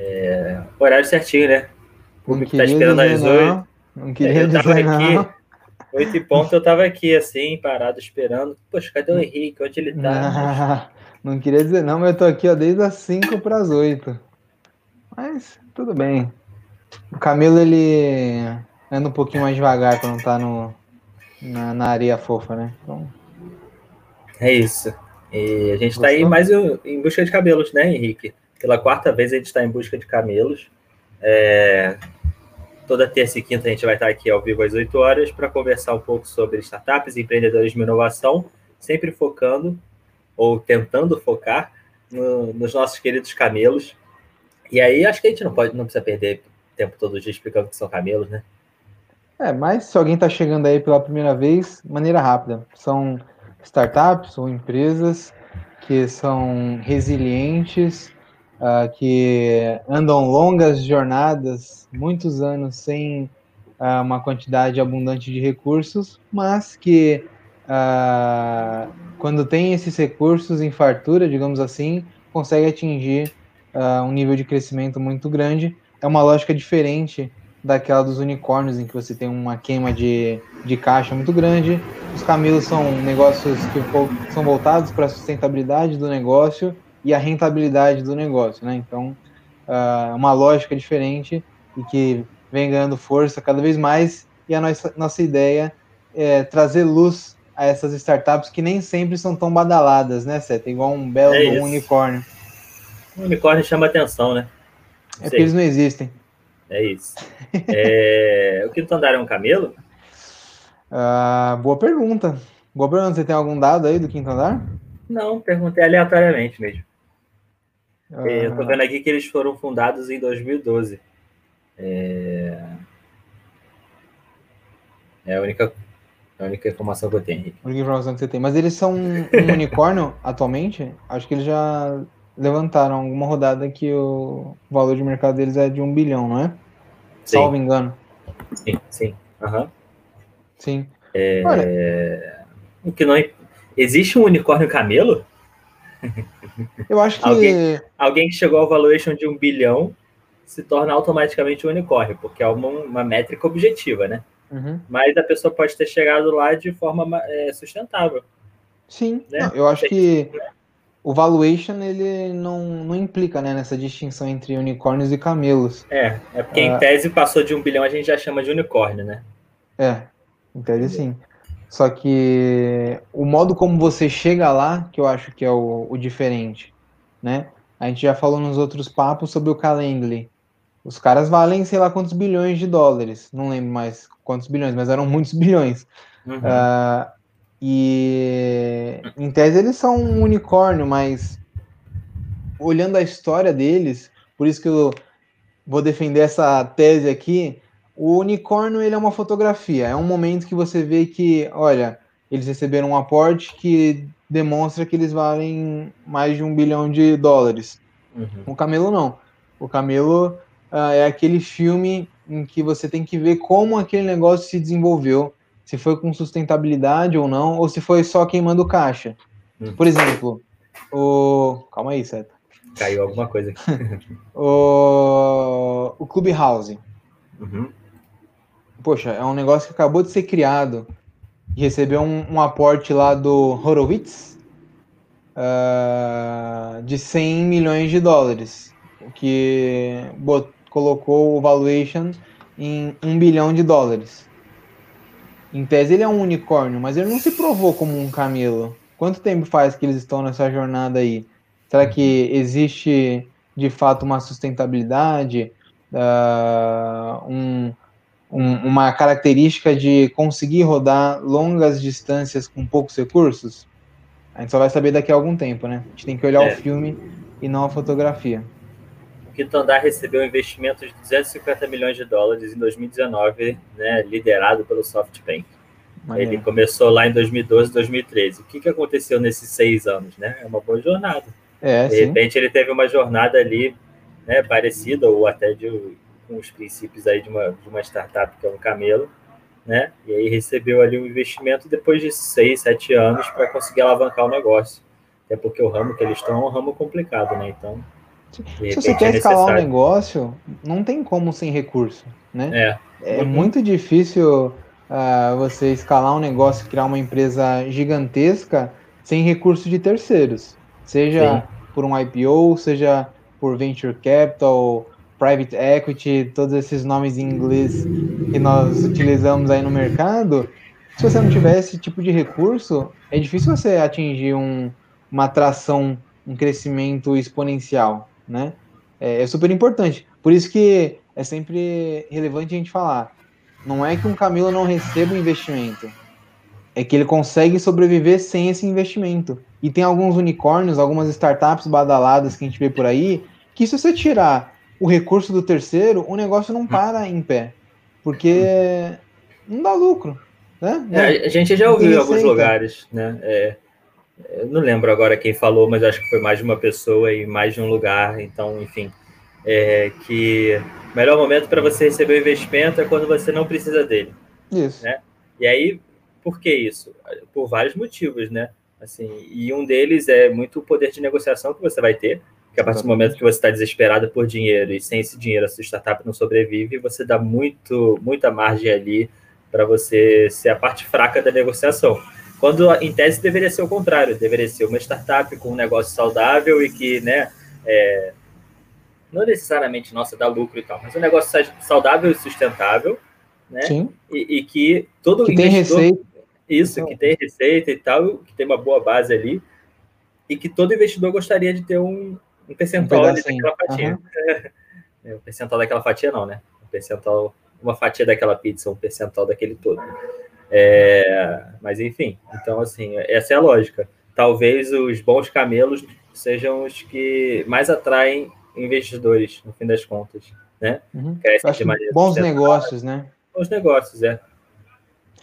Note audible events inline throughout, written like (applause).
É, horário certinho, né? O público tá esperando às oito. Não queria (laughs) Eu tava dizer aqui, oito e ponto, eu tava aqui, assim, parado, esperando. Poxa, cadê o Henrique? Onde ele tá? Não, (laughs) não queria dizer não, mas eu tô aqui ó, desde as 5 para as 8. Mas tudo bem. O Camilo ele anda um pouquinho mais devagar quando tá no, na, na areia fofa, né? Então, É isso. E a gente tá aí Gostou? mais em busca de camelos, né, Henrique? Pela quarta vez a gente está em busca de camelos. É, Toda terça e quinta a gente vai estar aqui ao vivo às 8 horas para conversar um pouco sobre startups, empreendedorismo e inovação, sempre focando ou tentando focar no- nos nossos queridos camelos. E aí acho que a gente não pode, não precisa perder tempo todo dia explicando que são camelos, né? É, mas se alguém está chegando aí pela primeira vez, maneira rápida. São startups ou empresas que são resilientes, ah, que andam longas jornadas, muitos anos sem ah, uma quantidade abundante de recursos, mas que ah, quando tem esses recursos em fartura, digamos assim, consegue atingir um nível de crescimento muito grande. É uma lógica diferente daquela dos unicórnios, em que você tem uma queima de, de caixa muito grande. Os camelos são negócios que são voltados para a sustentabilidade do negócio e a rentabilidade do negócio, né? Então, ah, uma lógica diferente e que vem ganhando força cada vez mais. E a nossa, nossa ideia é trazer luz a essas startups que nem sempre são tão badaladas, né, Seta? Igual um belo É um unicórnio. O unicórnio chama atenção, né? É porque eles não existem. É isso. É, (laughs) O quinto andar é um camelo? Ah, boa pergunta. Boa pergunta. Você tem algum dado aí do quinto andar? Não, perguntei aleatoriamente mesmo. Ah, Eu tô vendo aqui que eles foram fundados em 2012. É, é a única, a única informação que eu tenho, Henrique. a única informação que você tem. Mas eles são um (laughs) unicórnio atualmente? Acho que eles já levantaram alguma rodada que o valor de mercado deles é de um bilhão, não é? Sim. Salvo engano. Sim, sim. Aham. Sim. É, Olha, O que não... Existe um unicórnio camelo? Eu acho que. Alguém- Alguém que chegou ao valuation de um bilhão se torna automaticamente um unicórnio, porque é uma, uma métrica objetiva, né? Uhum. Mas a pessoa pode ter chegado lá de forma é, sustentável. Sim, Né? não, eu acho que o valuation ele não, não implica né, nessa distinção entre unicórnios e camelos. É, é porque Ah. em tese passou de um bilhão, a gente já chama de unicórnio, né? É, em tese sim. Só que o modo como você chega lá, que eu acho que é o, o diferente, né? A gente já falou nos outros papos sobre o Calendly. Os caras valem sei lá quantos bilhões de dólares. Não lembro mais quantos bilhões, mas eram muitos (laughs) bilhões. Uhum. Ah, e em tese eles são um unicórnio, mas olhando a história deles, por isso que eu vou defender essa tese aqui, o unicórnio ele é uma fotografia, é um momento que você vê que, olha, eles receberam um aporte que demonstra que eles valem mais de um bilhão de dólares. Uhum. O Camelo não. O Camelo ah, é aquele filme em que você tem que ver como aquele negócio se desenvolveu, se foi com sustentabilidade ou não, ou se foi só queimando caixa. Hum. Por exemplo, o. Calma aí, Seta. Caiu alguma coisa aqui. (laughs) O, o Clubhouse. Uhum. Poxa, é um negócio que acabou de ser criado e recebeu um, um aporte lá do Horowitz ah, de 100 milhões de dólares, o que bot- colocou o valuation em 1 bilhão de dólares. Em tese ele é um unicórnio, mas ele não se provou como um camelo. Quanto tempo faz que eles estão nessa jornada aí? Será que existe de fato uma sustentabilidade, ah, um, um- uma característica de conseguir rodar longas distâncias com poucos recursos? A gente só vai saber daqui a algum tempo, né? A gente tem que olhar É. o filme e não a fotografia. O Andar recebeu um investimento de 250 milhões de dólares em 2019, né, liderado pelo SoftBank. Maneiro. Ele começou lá em 2012, 2013. O que, que aconteceu nesses seis anos? Né? É uma boa jornada. É, De sim. repente ele teve uma jornada ali né, parecida ou até de, com os princípios aí de uma, de uma startup que é um camelo, né? E aí recebeu ali um investimento depois de seis, sete anos para conseguir alavancar o negócio. Até porque o ramo que eles estão é um ramo complicado, né? Então Se você quer é escalar um negócio, não tem como sem recurso, né? É. É uhum. muito difícil uh, você escalar um negócio, criar uma empresa gigantesca sem recurso de terceiros. Seja Sim. por um IPO, seja por venture capital, private equity, todos esses nomes em inglês que nós utilizamos aí no mercado. Se você não tiver esse tipo de recurso, é difícil você atingir um, uma atração, um crescimento exponencial, né? É, é super importante. Por isso que é sempre relevante a gente falar. Não é que um camelo não receba investimento, é que ele consegue sobreviver sem esse investimento. E tem alguns unicórnios, algumas startups badaladas que a gente vê por aí, que se você tirar o recurso do terceiro, o negócio não para em pé. Porque não dá lucro. Né? É, a gente já ouviu em alguns lugares, né? É, não lembro agora quem falou, mas acho que foi mais de uma pessoa e mais de um lugar. Então, enfim, é, que o melhor momento para você receber o investimento é quando você não precisa dele. Isso. Né? E aí, por que isso? Por vários motivos, né? Assim, e um deles é muito poder de negociação que você vai ter, que a partir do momento que você está desesperado por dinheiro e sem esse dinheiro a sua startup não sobrevive, você dá muito, muita margem ali para você ser a parte fraca da negociação. Quando, em tese, deveria ser o contrário, deveria ser uma startup com um negócio saudável e que, né, é, não necessariamente, nossa, dá lucro e tal, mas um negócio saudável e sustentável, né? Sim. E, e que todo que tem receita. Isso, que tem receita e tal, que tem uma boa base ali, e que todo investidor gostaria de ter um, um percentual um daquela fatia. Uhum. (laughs) O percentual daquela fatia não, né? Um percentual, uma fatia daquela pizza, um percentual daquele todo. É, mas enfim, então assim, essa é a lógica. Talvez os bons camelos sejam os que mais atraem investidores, no fim das contas, né? Uhum. bons negócios, né? Bons negócios, é.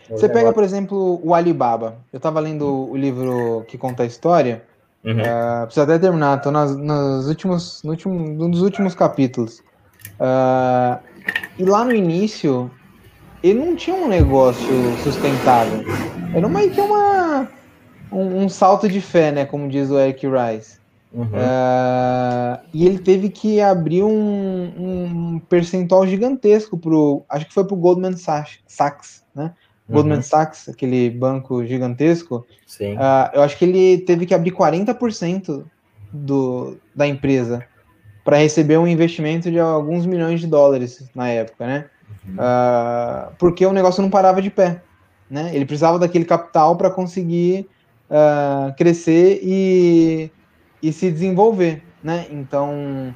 Bons Você negócios. pega, por exemplo, o Alibaba. Eu estava lendo o livro que conta a história. Uhum. Uh, preciso até terminar, estou nas, nos últimos, no último, um dos últimos capítulos. Uh, e lá no início, ele não tinha um negócio sustentável. Era meio que uma, um, um salto de fé, né? Como diz o Eric Rice. Uhum. Uh, e ele teve que abrir um, um, percentual gigantesco pro. Acho que foi pro Goldman Sachs, né? Uhum. Goldman Sachs, aquele banco gigantesco. Uh, eu acho que ele teve que abrir 40% do, da empresa para receber um investimento de alguns milhões de dólares na época, né? Uhum. Uh, porque o negócio não parava de pé, né? Ele precisava daquele capital para conseguir crescer e e se desenvolver, né? Então,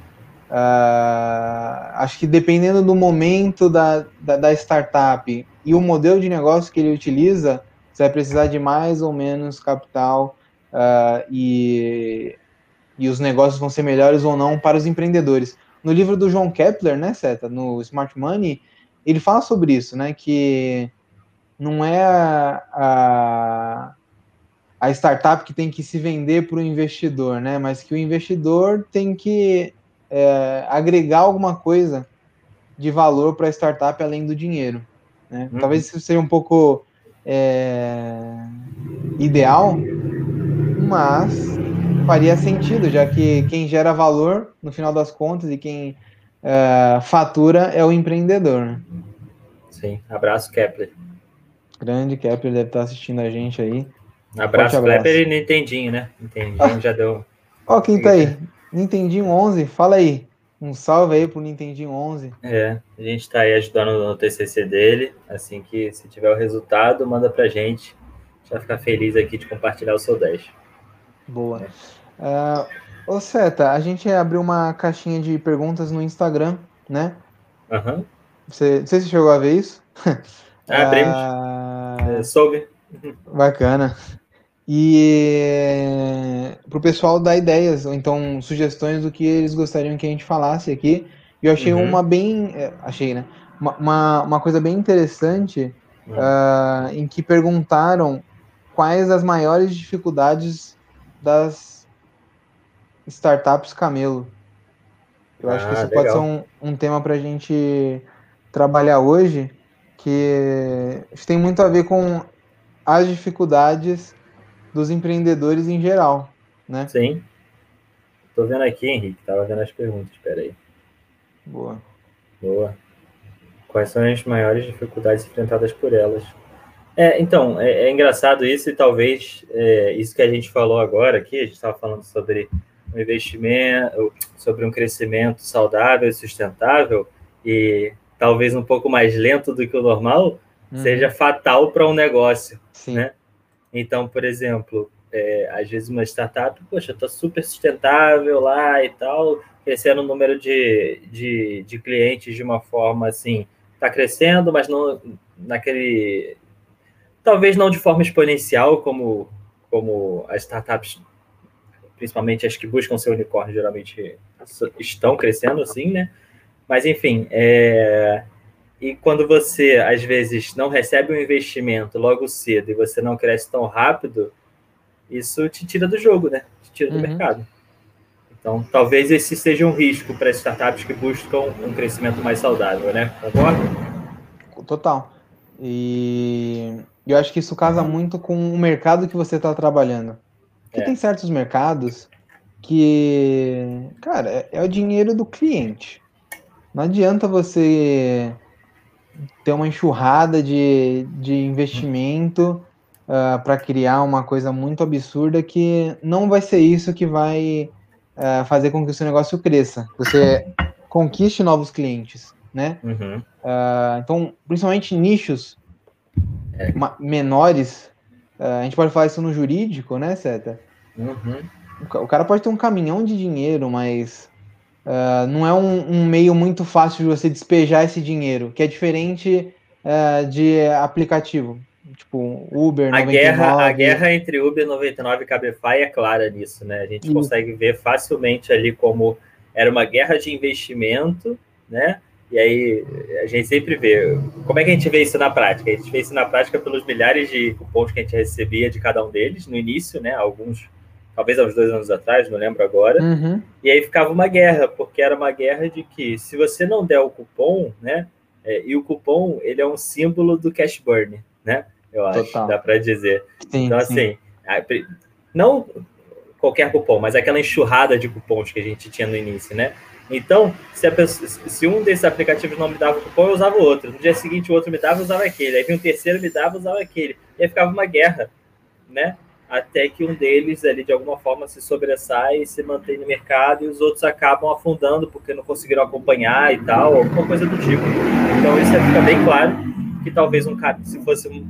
uh, acho que dependendo do momento da, da, da, startup e o modelo de negócio que ele utiliza, você vai precisar de mais ou menos capital uh, e, e os negócios vão ser melhores ou não para os empreendedores. No livro do João Kepler, né, Seta, no Smart Money, ele fala sobre isso, né, que não é a, a a startup que tem que se vender para o investidor, né? Mas que o investidor tem que é, agregar alguma coisa de valor para a startup além do dinheiro. Né? Uhum. Talvez isso seja um pouco é, ideal, mas faria sentido, já que quem gera valor, no final das contas, e quem é, fatura é o empreendedor. Né? Sim, abraço, Kepler. Grande Kepler deve estar assistindo a gente aí. Abraço, abraço. Kleber e Nintendinho, né? Nintendinho ah. já deu. Ó, quem tá aí? Nintendinho 11, fala aí. Um salve aí pro Nintendinho 11. É, a gente tá aí ajudando no TCC dele. Assim que se tiver o resultado, manda pra gente. A gente vai ficar feliz aqui de compartilhar o seu 10. Boa. É. Uh, ô, Seta, a gente abriu uma caixinha de perguntas no Instagram, né? Aham. Uhum. Você, não sei se chegou a ver isso. (laughs) Ah, abrimos. Uh... É, soube. Bacana. E para o pessoal dar ideias, ou então sugestões do que eles gostariam que a gente falasse aqui. E eu achei uhum. uma bem. É, achei, né? Uma, uma coisa bem interessante uhum. uh, em que perguntaram quais as maiores dificuldades das startups camelo. Eu ah, acho que isso legal. pode ser um, um tema para a gente trabalhar hoje, que tem muito a ver com as dificuldades dos empreendedores em geral, né? Sim, Tô vendo aqui, Henrique, tava vendo as perguntas, peraí. Boa. Boa. Quais são as maiores dificuldades enfrentadas por elas? É, então, é, é engraçado isso e talvez é, isso que a gente falou agora aqui, a gente estava falando sobre um investimento, sobre um crescimento saudável e sustentável e talvez um pouco mais lento do que o normal, uhum. seja fatal para um negócio, Sim. né? Então, por exemplo, é, às vezes uma startup, poxa, está super sustentável lá e tal, crescendo o número de, de, de clientes de uma forma assim, está crescendo, mas não naquele. Talvez não de forma exponencial, como, como as startups, principalmente as que buscam ser unicórnio, geralmente estão crescendo assim, né? Mas, enfim, é... e quando você, às vezes, não recebe um investimento logo cedo e você não cresce tão rápido, isso te tira do jogo, né? Te tira do uhum. mercado. Então, talvez esse seja um risco para startups que buscam um crescimento mais saudável, né? Concorda? Total. E eu acho que isso casa muito com o mercado que você está trabalhando. Porque é. tem certos mercados que, cara, é, é o dinheiro do cliente. Não adianta você ter uma enxurrada de, de investimento uh, ah, para criar uma coisa muito absurda que não vai ser isso que vai uh, fazer com que o seu negócio cresça. Você (coughs) conquiste novos clientes, né? Uhum. Uh, então, principalmente nichos é. menores, a gente pode falar isso no jurídico, né, Seta? Uhum. O cara pode ter um caminhão de dinheiro, mas Uh, não é um, um, meio muito fácil de você despejar esse dinheiro, que é diferente uh, de aplicativo, tipo Uber, a 99. Guerra, a guerra entre Uber 99 e Cabify é clara nisso, né? A gente Isso. consegue ver facilmente ali como era uma guerra de investimento, né? E aí a gente sempre vê. Como é que a gente vê isso na prática? A gente vê isso na prática pelos milhares de cupons que a gente recebia de cada um deles no início, né? Alguns talvez há uns dois anos atrás, não lembro agora. Uhum. E aí ficava uma guerra, porque era uma guerra de que se você não der o cupom, né? É, e o cupom ele é um símbolo do cash burn, né? Eu acho, Total. dá para dizer. Sim, então, sim. assim, não qualquer cupom, mas aquela enxurrada de cupons que a gente tinha no início, né? Então, se, pessoa, se, um desses aplicativos não me dava o cupom, eu usava o outro. No dia seguinte, o outro me dava, eu usava aquele. Aí vinha um terceiro, me dava, eu usava aquele. E aí ficava uma guerra, né? Até que um deles ali de alguma forma se sobressai e se mantém no mercado e os outros acabam afundando porque não conseguiram acompanhar e tal, alguma coisa do tipo. Então isso fica bem claro que talvez um se fosse um,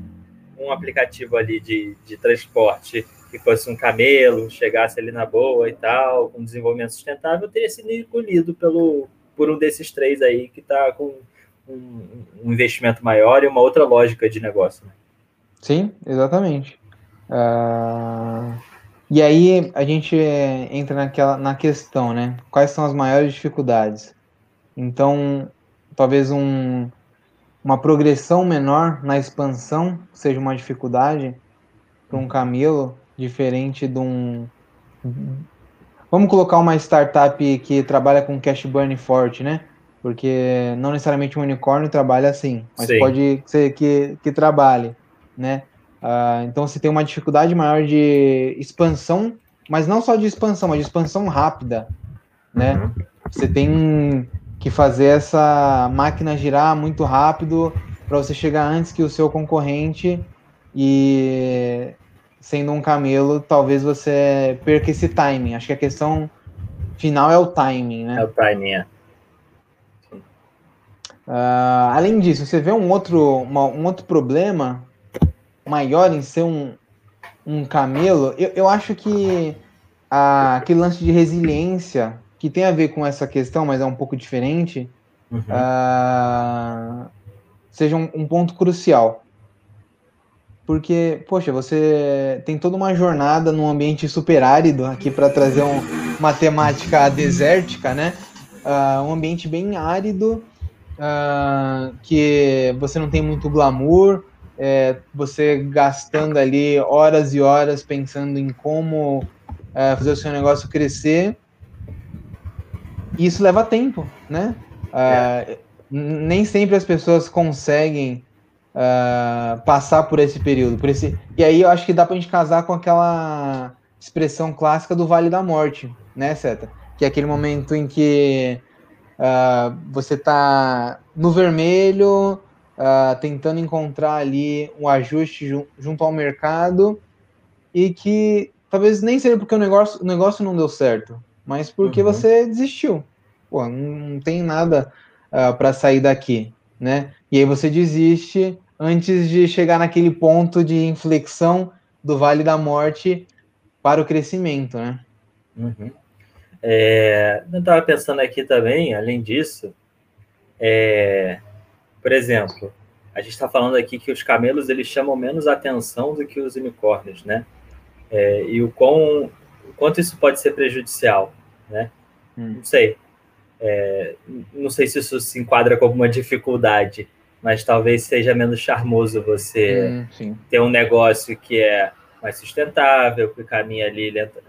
um aplicativo ali de, de transporte que fosse um camelo, chegasse ali na boa e tal, com desenvolvimento sustentável, teria sido engolido pelo, por um desses três aí que está com um, um, investimento maior e uma outra lógica de negócio. Né? Sim, exatamente. Uh, e aí a gente entra naquela, na questão, né? Quais são as maiores dificuldades? Então, talvez um, uma progressão menor na expansão seja uma dificuldade para um camelo, diferente de um. Vamos colocar uma startup que trabalha com cash burn forte, né? Porque não necessariamente um unicórnio trabalha assim, mas Sim. pode ser que, que trabalhe, né? Uh, então você tem uma dificuldade maior de expansão, mas não só de expansão, mas de expansão rápida, né? Uhum. Você tem que fazer essa máquina girar muito rápido para você chegar antes que o seu concorrente e sendo um camelo, talvez você perca esse timing. Acho que a questão final é o timing, né? É o timing, é. Uh, além disso, você vê um outro, uma, um outro problema maior em ser um, um camelo, eu, eu acho que a, aquele lance de resiliência, que tem a ver com essa questão, mas é um pouco diferente, uhum. uh, seja um, um, ponto crucial. Porque, poxa, você tem toda uma jornada num ambiente super árido, aqui para trazer um, uma temática desértica, né? Uh, um ambiente bem árido, uh, que você não tem muito glamour, é, você gastando ali horas e horas pensando em como é, fazer o seu negócio crescer. E isso leva tempo, né? É. nem sempre as pessoas conseguem uh, passar por esse período. Por esse... E aí eu acho que dá pra gente casar com aquela expressão clássica do Vale da Morte, né, Seta? que é aquele momento em que uh, você está no vermelho, uh, tentando encontrar ali um ajuste ju junto ao mercado e que talvez nem seja porque o negócio, o negócio não deu certo, mas porque uhum. você desistiu. Pô, não tem nada uh, para sair daqui, né? E aí você desiste antes de chegar naquele ponto de inflexão do Vale da Morte para o crescimento, né? Uhum. É, eu estava pensando aqui também, além disso, é, por exemplo, a gente está falando aqui que os camelos eles chamam menos atenção do que os unicórnios, né? É, e o, quão, o quanto isso pode ser prejudicial, né? Hum. Não sei. É, não sei se isso se enquadra como uma dificuldade, mas talvez seja menos charmoso você hum, ter um negócio que é mais sustentável, que caminha ali lenta,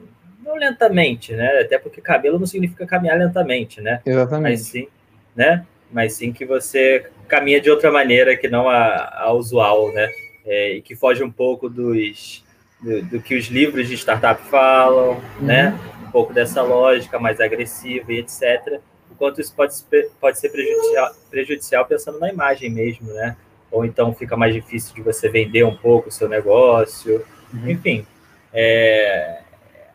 não lentamente, né? Até porque cabelo não significa caminhar lentamente, né? Exatamente. Mas sim, né? Mas sim que você caminha de outra maneira que não a, a usual, né? É, e que foge um pouco dos do, do, que os livros de startup falam, uhum. né? Um pouco dessa lógica mais agressiva e etc. Enquanto isso pode, pode ser prejudicial, prejudicial pensando na imagem mesmo, né? Ou então fica mais difícil de você vender um pouco o seu negócio. Uhum. Enfim, é,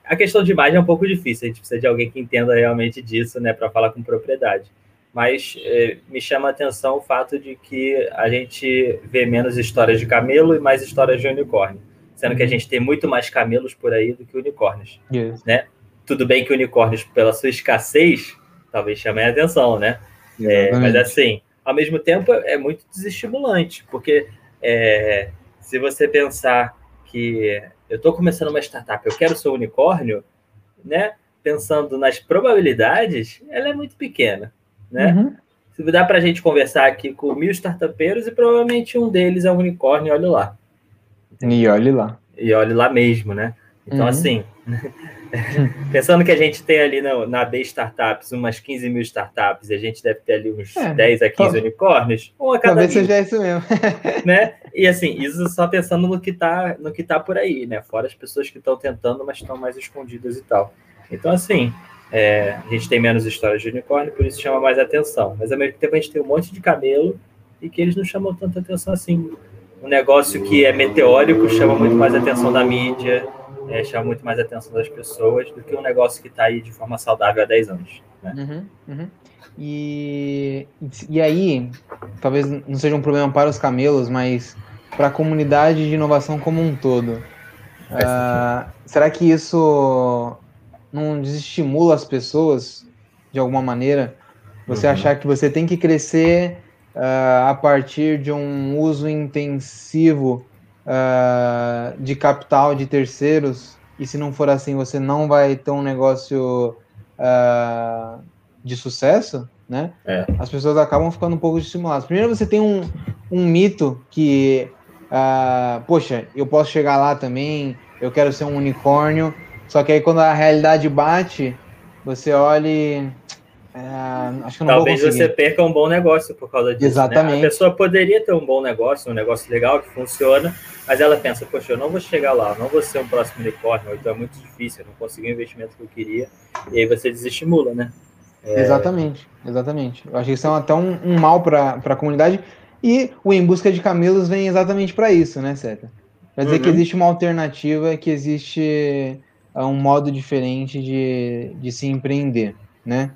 a questão de imagem é um pouco difícil, a gente precisa de alguém que entenda realmente disso, né, para falar com propriedade. Mas é, me chama a atenção o fato de que a gente vê menos histórias de camelo e mais histórias de unicórnio, sendo que a gente tem muito mais camelos por aí do que unicórnios, yes. né? Tudo bem que unicórnios, pela sua escassez, talvez chamem a atenção, né? É, mas assim, ao mesmo tempo é muito desestimulante, porque é, se você pensar que eu estou começando uma startup, eu quero ser um unicórnio, né? Pensando nas probabilidades, ela é muito pequena, né? Uhum. Se dá para a gente conversar aqui com mil startupeiros e provavelmente um deles é um unicórnio, olhe lá. E olhe lá. E olhe lá mesmo, né? Então, uhum. assim, (laughs) Pensando que a gente tem ali na, na B Startups umas 15 mil startups e a gente deve ter ali uns é, 10 a 15 unicórnios, um a cada Talvez mil, seja isso mesmo. (laughs) né? E assim, isso só pensando no que está no que tá por aí, né? Fora as pessoas que estão tentando, mas estão mais escondidas e tal. Então, assim, é, a gente tem menos histórias de unicórnio, por isso chama mais atenção. Mas ao mesmo tempo a gente tem um monte de camelo e que eles não chamam tanta atenção assim. Um negócio que é meteórico chama muito mais atenção da mídia, é, chama muito mais atenção das pessoas do que um negócio que está aí de forma saudável há 10 anos. Né? Uhum, uhum. E, e aí, talvez não seja um problema para os camelos, mas para a comunidade de inovação como um todo. Uh, será que isso não desestimula as pessoas de alguma maneira? Você uhum. achar que você tem que crescer uh, a partir de um uso intensivo uh, de capital de terceiros, e se não for assim, você não vai ter um negócio uh, de sucesso, né? É. As pessoas acabam ficando um pouco estimuladas. Primeiro, você tem um, um mito que, poxa, eu posso chegar lá também, eu quero ser um unicórnio, só que aí quando a realidade bate, você olha e é, acho que não Talvez você perca um bom negócio por causa disso. Exatamente. Né? A pessoa poderia ter um bom negócio, um negócio legal que funciona, mas ela pensa, poxa, eu não vou chegar lá, não vou ser um próximo unicórnio, então é muito difícil, eu não consegui o investimento que eu queria, e aí você desestimula, né? É... Exatamente, exatamente. Eu acho que isso é até um, um mal para a comunidade, e o Em Busca de Camelos vem exatamente para isso, né, Seta? Quer dizer uhum. que existe uma alternativa, que existe é, um modo diferente de, de se empreender, né?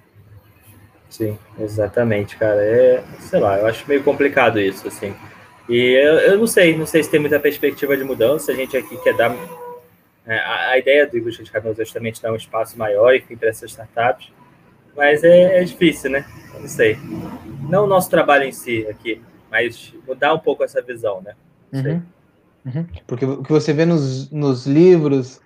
Sim, exatamente, cara. É, sei lá, eu acho meio complicado isso, assim. E eu, eu não sei, não sei se tem muita perspectiva de mudança. A gente aqui quer dar. É, a, a, ideia do Indústria de Caminhos é justamente dar um espaço maior, para essas startups. Mas é, é difícil, né? Eu não sei. Não o nosso trabalho em si aqui, mas mudar um pouco essa visão, né? Uhum. Uhum. Porque o que você vê nos, nos livros,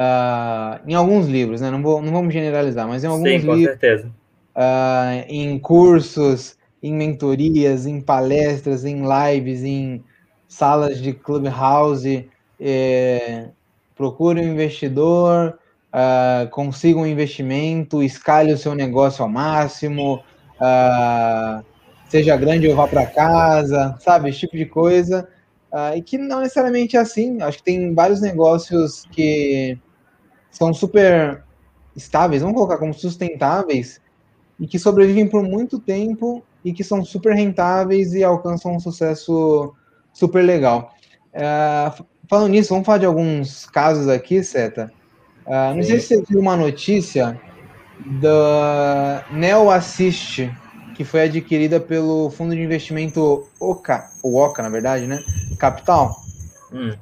uh, em alguns livros, né? Não, vou, não vamos generalizar, mas em alguns Sim, livros. Com certeza uh, em cursos, em mentorias, em palestras, em lives, em salas de clubhouse. É, procure um investidor, uh, consiga um investimento, escalhe o seu negócio ao máximo, uh, seja grande ou vá para casa, sabe? Esse tipo de coisa. Uh, e que não necessariamente é assim. Acho que tem vários negócios que são super estáveis, vamos colocar como sustentáveis, e que sobrevivem por muito tempo e que são super rentáveis e alcançam um sucesso super legal. Uh, falando nisso, vamos falar de alguns casos aqui, Seta. Uh, não sei se você viu uma notícia da Neo Assist, que foi adquirida pelo fundo de investimento Oca, o Oca, na verdade, né? Capital. Hum.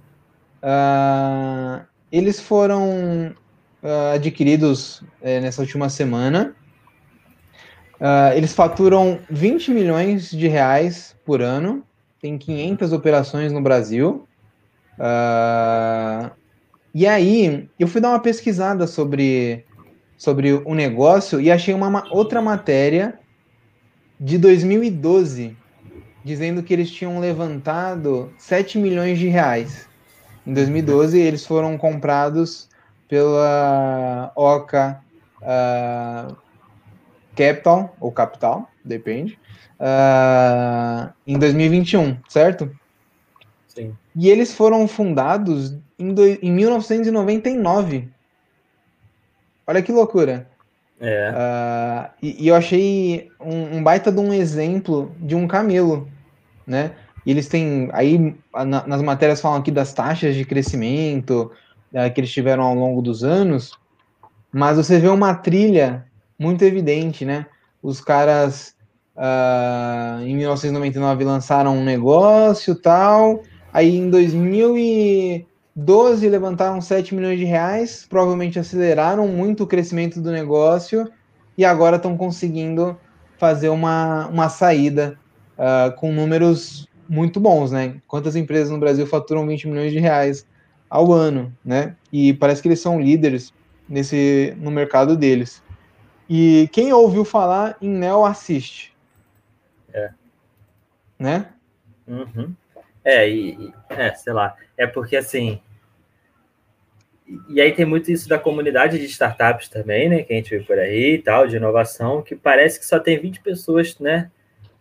Uh, eles foram uh, adquiridos é, nessa última semana. Uh, eles faturam 20 milhões de reais por ano, tem 500 operações no Brasil. Uh, e aí, eu fui dar uma pesquisada sobre, sobre o negócio e achei uma outra matéria de 2012, dizendo que eles tinham levantado 7 milhões de reais. Em 2012, eles foram comprados pela Oca uh, Capital, ou Capital, depende, uh, em 2021, certo? Sim. E eles foram fundados em, do, em 1999. Olha que loucura. É. Uh, e, e, eu achei um, um, baita de um exemplo de um camelo, né? E eles têm, aí na, nas matérias falam aqui das taxas de crescimento, uh, que eles tiveram ao longo dos anos, mas você vê uma trilha muito evidente, né? Os caras uh, em 1999 lançaram um negócio tal, aí em 2012 levantaram 7 milhões de reais, provavelmente aceleraram muito o crescimento do negócio e agora estão conseguindo fazer uma, uma saída uh, com números muito bons, né? Quantas empresas no Brasil faturam 20 milhões de reais ao ano, né? E parece que eles são líderes nesse no mercado deles. E quem ouviu falar em Neo assiste. É. Né? Uhum. É, e, é, sei lá. É porque assim. E aí tem muito isso da comunidade de startups também, né? Que a gente vê por aí e tal, de inovação, que parece que só tem 20 pessoas, né?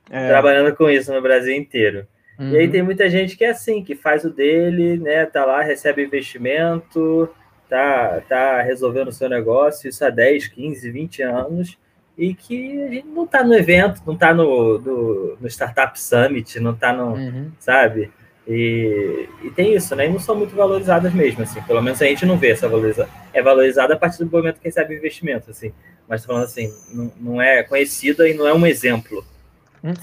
É. Trabalhando com isso no Brasil inteiro. Uhum. E aí uhum. tem muita gente que é assim, que faz o dele, né? Tá lá, recebe investimento, tá, tá resolvendo o seu negócio, isso há 10, 15, 20 anos, e que a gente não está no evento, não está no, no, no, Startup Summit, não está no, uhum. sabe? E, e, tem isso, né? E não são muito valorizadas mesmo, assim. Pelo menos a gente não vê essa valorização. É valorizada a partir do momento que recebe investimento, assim. Mas falando assim, não, não é conhecida e não é um exemplo. Hum.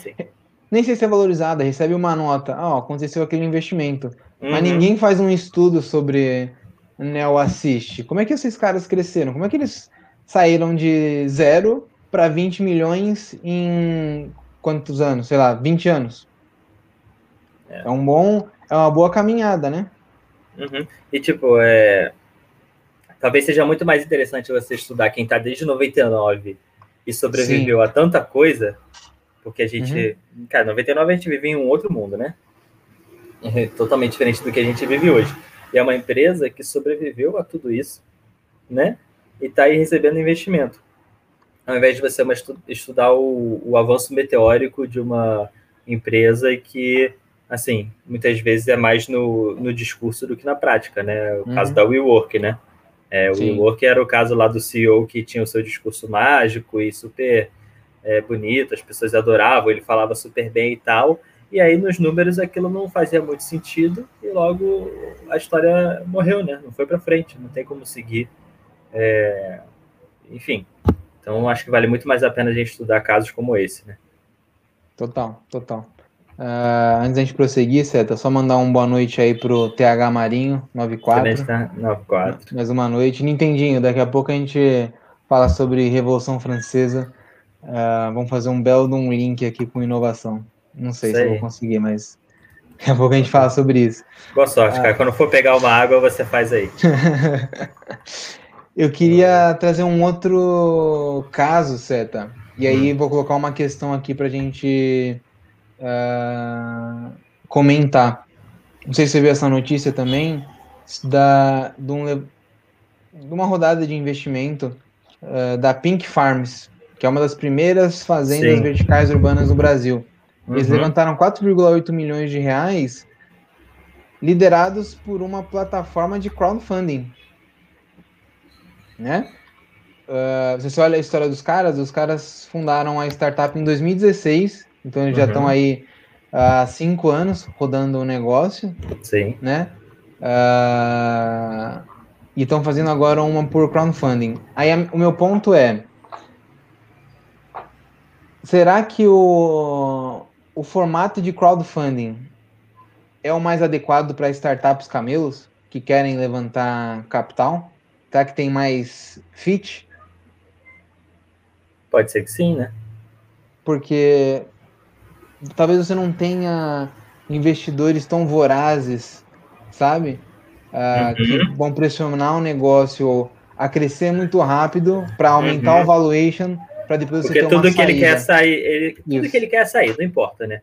Nem sei se é valorizada, recebe uma nota. Ah, aconteceu aquele investimento. Uhum. Mas ninguém faz um estudo sobre Neo Assist. Como é que esses caras cresceram? Como é que eles saíram de zero para 20 milhões em quantos anos? Sei lá, 20 anos. É, é um bom, é uma boa caminhada, né? Uhum. E tipo, é... talvez seja muito mais interessante você estudar quem está desde 99 e sobreviveu Sim. a tanta coisa, porque a gente, uhum. cara, 99 a gente vive em um outro mundo, né? É totalmente diferente do que a gente vive hoje. E é uma empresa que sobreviveu a tudo isso, né? E está aí recebendo investimento. Ao invés de você estudar o, o avanço meteórico de uma empresa que, assim, muitas vezes é mais no, no discurso do que na prática, né? O uhum. caso da WeWork, né? É, o WeWork era o caso lá do CEO que tinha o seu discurso mágico e super é, bonito, as pessoas adoravam, ele falava super bem e tal, e aí, nos números, aquilo não fazia muito sentido e logo a história morreu, né? Não foi para frente, não tem como seguir. É... Enfim, então acho que vale muito mais a pena a gente estudar casos como esse, né? Total, total. Uh, antes da gente prosseguir, Seta, só mandar uma boa noite aí pro TH Marinho, 94. Tá? 94. Mais uma noite. Nintendinho, daqui a pouco a gente fala sobre Revolução Francesa. Uh, vamos fazer um belo um link aqui com inovação. Não sei, sei. se eu vou conseguir, mas daqui a pouco a gente fala sobre isso. Boa sorte, ah. cara. Quando for pegar uma água, você faz aí. (laughs) eu queria trazer um outro caso, Seta. E aí hum. vou colocar uma questão aqui para a gente uh, comentar. Não sei se você viu essa notícia também, da, de, um, de uma rodada de investimento uh, da Pink Farms, que é uma das primeiras fazendas Sim. verticais urbanas no Brasil. Eles uhum. levantaram 4,8 milhões de reais, liderados por uma plataforma de crowdfunding. Né? uh, você olha a história dos caras, os caras fundaram a startup em 2016, então eles uhum. já estão aí há cinco anos rodando o negócio. Sim. Né? Uh, e estão fazendo agora uma por crowdfunding. Aí o meu ponto é: será que o, o formato de crowdfunding é o mais adequado para startups camelos que querem levantar capital? Será que tem mais fit? Pode ser que sim, né? Porque talvez você não tenha investidores tão vorazes, sabe? Uh, uhum. Que vão pressionar o negócio a crescer muito rápido para aumentar uhum. o valuation para depois Porque você ter tudo que saída. ele quer sair, ele, tudo que ele quer sair, não importa, né?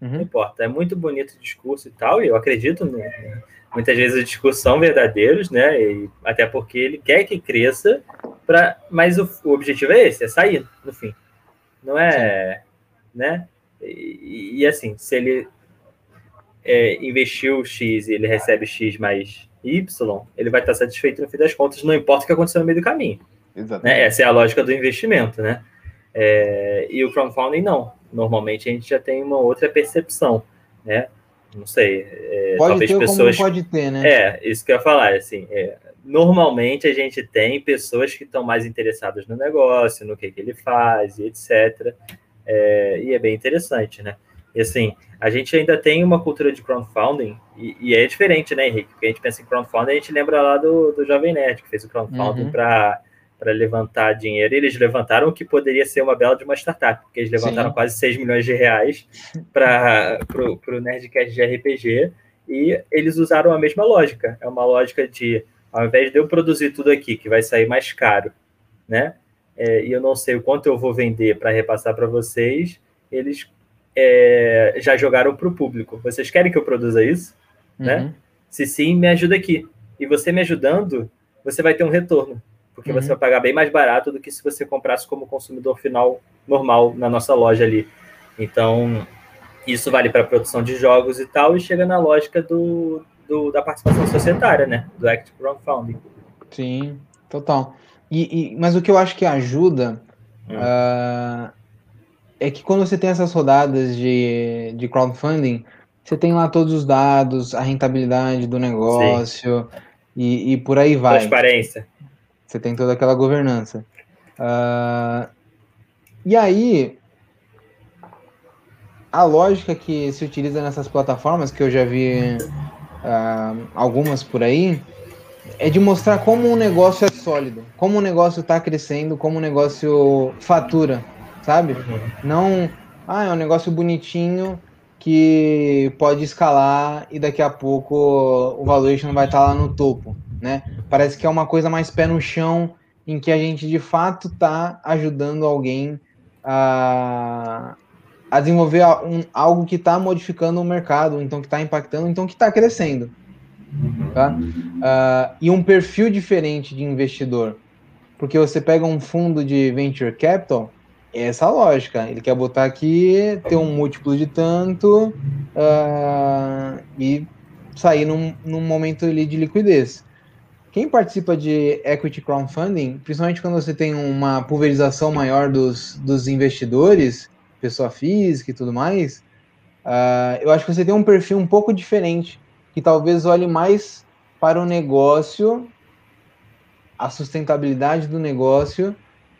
Uhum. Não importa. É muito bonito o discurso e tal, e eu acredito, né? muitas vezes os discursos são verdadeiros, né? E até porque ele quer que cresça, pra, mas o, o objetivo é esse, é sair, no fim. Não é, Sim. né? E, e, assim, se ele é, investiu X e ele recebe X mais Y, ele vai estar satisfeito no fim das contas, não importa o que aconteceu no meio do caminho. Né? Essa é a lógica do investimento, né? É, e o crowdfunding não. Normalmente a gente já tem uma outra percepção, né? Não sei. É, pode talvez ter pessoas. pode ter, né? É, isso que eu ia falar. Assim, é, normalmente a gente tem pessoas que estão mais interessadas no negócio, no que, que ele faz, e etc. É, e é bem interessante, né? E assim, a gente ainda tem uma cultura de crowdfunding, e, e, é diferente, né, Henrique? Porque a gente pensa em crowdfunding, a gente lembra lá do, do Jovem Nerd, que fez o crowdfunding uhum. para para levantar dinheiro. Eles levantaram o que poderia ser uma bela de uma startup, porque eles levantaram Sim. quase 6 milhões de reais para o Nerdcast de RPG e eles usaram a mesma lógica. É uma lógica de, ao invés de eu produzir tudo aqui, que vai sair mais caro, né? É, e eu não sei o quanto eu vou vender para repassar para vocês, eles é, já jogaram para o público. Vocês querem que eu produza isso? Né? Uhum. Né? Se sim, me ajuda aqui. E você me ajudando, você vai ter um retorno porque uhum. você vai pagar bem mais barato do que se você comprasse como consumidor final normal na nossa loja ali. Então, isso vale para produção de jogos e tal, e chega na lógica do, do da participação societária, né? Do Act Crowdfunding. Sim, total. E, e, mas o que eu acho que ajuda hum. uh, é que quando você tem essas rodadas de, de crowdfunding, você tem lá todos os dados, a rentabilidade do negócio e, e, por aí vai. Transparência. Você tem toda aquela governança. Uh, e aí, a lógica que se utiliza nessas plataformas, que eu já vi uh, algumas por aí, é de mostrar como o um negócio é sólido, como o um negócio está crescendo, como o um negócio fatura, sabe? Não, ah, é um negócio bonitinho que pode escalar e daqui a pouco o valuation vai estar tá lá no topo né? Parece que é uma coisa mais pé no chão, em que a gente de fato está ajudando alguém a, a desenvolver um, algo que está modificando o mercado, então que está impactando, então que está crescendo. Tá? Uh, e um perfil diferente de investidor. Porque você pega um fundo de venture capital, é essa lógica. Ele quer botar aqui, ter um múltiplo de tanto uh, e sair num, num momento ali de liquidez. Quem participa de equity crowdfunding, principalmente quando você tem uma pulverização maior dos, dos investidores, pessoa física e tudo mais, uh, eu acho que você tem um perfil um pouco diferente, que talvez olhe mais para o negócio, a sustentabilidade do negócio,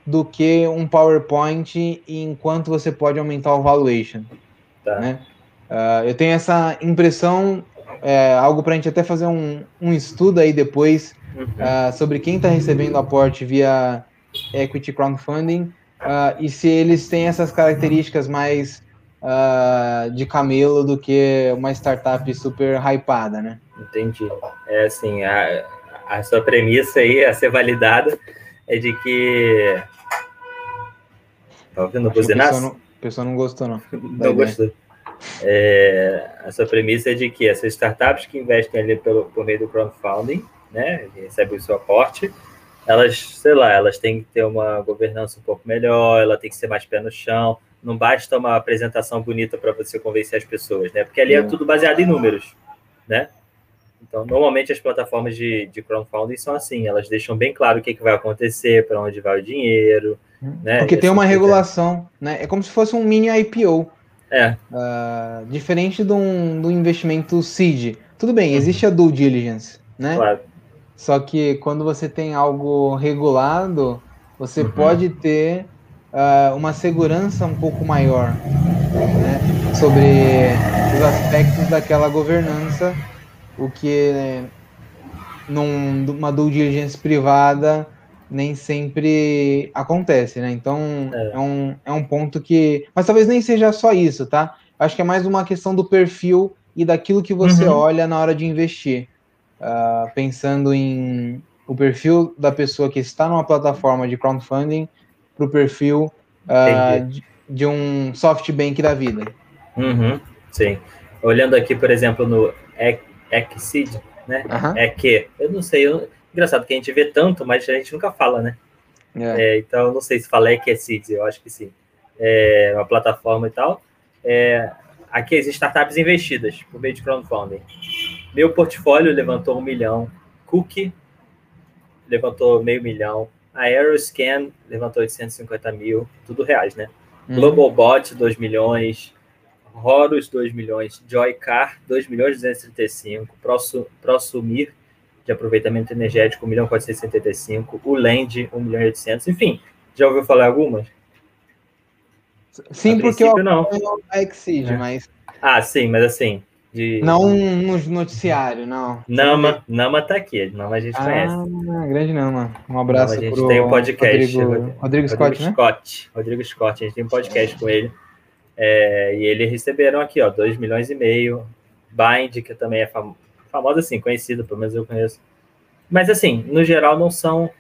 do que um PowerPoint enquanto você pode aumentar o valuation. Tá. Né? Uh, eu tenho essa impressão, é, algo para a gente até fazer um, um estudo aí depois uhum. uh, sobre quem está recebendo aporte via equity crowdfunding uh, e se eles têm essas características mais uh, de camelo do que uma startup super hypada, né? Entendi. É assim, a, a sua premissa aí a ser validada é de que. Tá ouvindo o buzinaço? O pessoal não gostou, não. Não gostou. É, a sua premissa é de que essas startups que investem ali pelo, por meio do crowdfunding, né, recebe o seu aporte, elas, sei lá, elas têm que ter uma governança um pouco melhor, ela tem que ser mais pé no chão, não basta uma apresentação bonita para você convencer as pessoas, né? Porque ali é tudo baseado em números, né? Então, normalmente as plataformas de, de crowdfunding são assim, elas deixam bem claro o que, que vai acontecer, para onde vai o dinheiro, né? Porque tem uma regulação, né? É como se fosse um mini IPO. É. Uh, diferente do, um, do investimento seed. Tudo bem, existe a due diligence, né? Claro. Só que quando você tem algo regulado, você uhum. pode ter uh, uma segurança um pouco maior né? sobre os aspectos daquela governança, o que numa due diligence privada nem sempre acontece, né? Então é. é. um, é um ponto que. Mas talvez nem seja só isso, tá? Acho que é mais uma questão do perfil e daquilo que você uhum. olha na hora de investir. Uh, pensando em o perfil da pessoa que está numa plataforma de crowdfunding para o perfil uh, de, de, um SoftBank da vida. Uhum. Sim. Olhando aqui, por exemplo, no Exceed, né? Uhum. É que, eu não sei, eu, Engraçado que a gente vê tanto, mas a gente nunca fala, né? É. É, então, não sei se falei que é Seeds, eu acho que sim. É uma plataforma e tal. É, aqui existem startups investidas por meio de crowdfunding. Meu portfólio levantou um milhão. Cookie levantou meio milhão. A Aeroscan levantou 850 mil. Tudo reais, né? Uhum. Globalbot, 2 milhões. Horus, 2 milhões. Joycar, 2 milhões e 235. Prosumir, de aproveitamento energético, 1 milhão 475, o Land, 1 milhão e 800, enfim, já ouviu falar algumas? Sim, porque eu não. a Exige, é. mas... Ah, sim, mas assim... De... Não no noticiário, não. Nama, Nama tá aqui, Nama a gente ah, conhece. grande Nama. Um abraço Nama, a gente tem um podcast. Rodrigo, Rodrigo, Rodrigo Scott, Rodrigo né? Scott, Rodrigo Scott, a gente tem um podcast com ele. É, e eles receberam aqui, ó, 2 milhões e meio. Bind, que também é famoso famosa assim, conhecida, pelo menos eu conheço. Mas assim, no geral não são.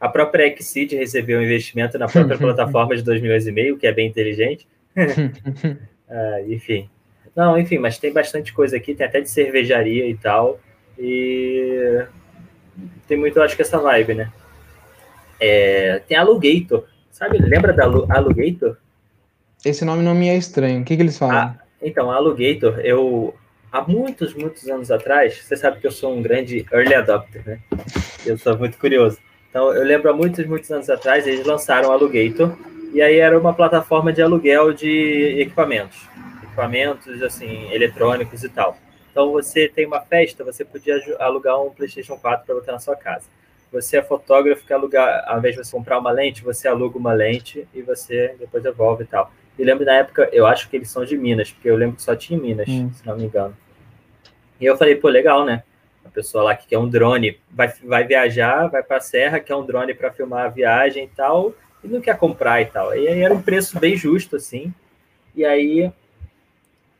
A própria Exceed recebeu um investimento na própria (laughs) plataforma de 2 milhões e meio, que é bem inteligente. (laughs) (laughs) ah, enfim. Não, enfim, mas tem bastante coisa aqui, tem até de cervejaria e tal. E tem muito, acho que essa vibe, né? É, tem Alugator, sabe? Lembra da Alugator? Esse nome não me é estranho. O que, que eles falam? Ah, então, Alugator, eu há muitos, muitos anos atrás, você sabe que eu sou um grande early adopter, né? Eu sou muito curioso. Então, eu lembro há muitos, muitos anos atrás, eles lançaram Alugator, e aí era uma plataforma de aluguel de equipamentos. Equipamentos, assim, eletrônicos e tal. Então, você tem uma festa, você podia alugar um PlayStation 4 para botar na sua casa. Você é fotógrafo, quer alugar, ao invés de você comprar uma lente, você aluga uma lente e você depois devolve e tal. E lembro na época, eu acho que eles são de Minas, porque eu lembro que só tinha em Minas, hum. se não me engano. E eu falei, pô, legal, né? A pessoa lá que quer um drone vai, vai viajar, vai para a serra, quer um drone para filmar a viagem e tal, e não quer comprar e tal. E aí era um preço bem justo, assim. E aí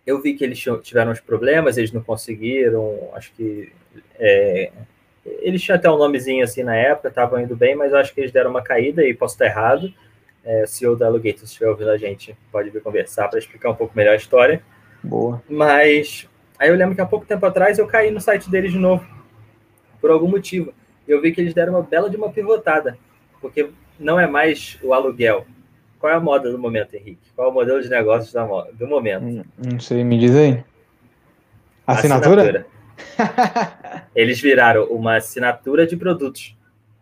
eu vi que eles tiveram uns problemas, eles não conseguiram, acho que. É, eles tinham até um nomezinho assim na época, estavam indo bem, mas eu acho que eles deram uma caída e posso estar errado. É, o CEO da Alugator, se estiver ouvindo a gente, pode vir conversar para explicar um pouco melhor a história. Boa. Mas Aí eu lembro que há pouco tempo atrás eu caí no site deles de novo, por algum motivo. Eu vi que eles deram uma bela de uma pivotada, porque não é mais o aluguel. Qual é a moda do momento, Henrique? Qual é o modelo de negócios da moda, do momento? Hum, não sei, me diz aí. Assinatura? assinatura. (laughs) eles viraram uma assinatura de produtos.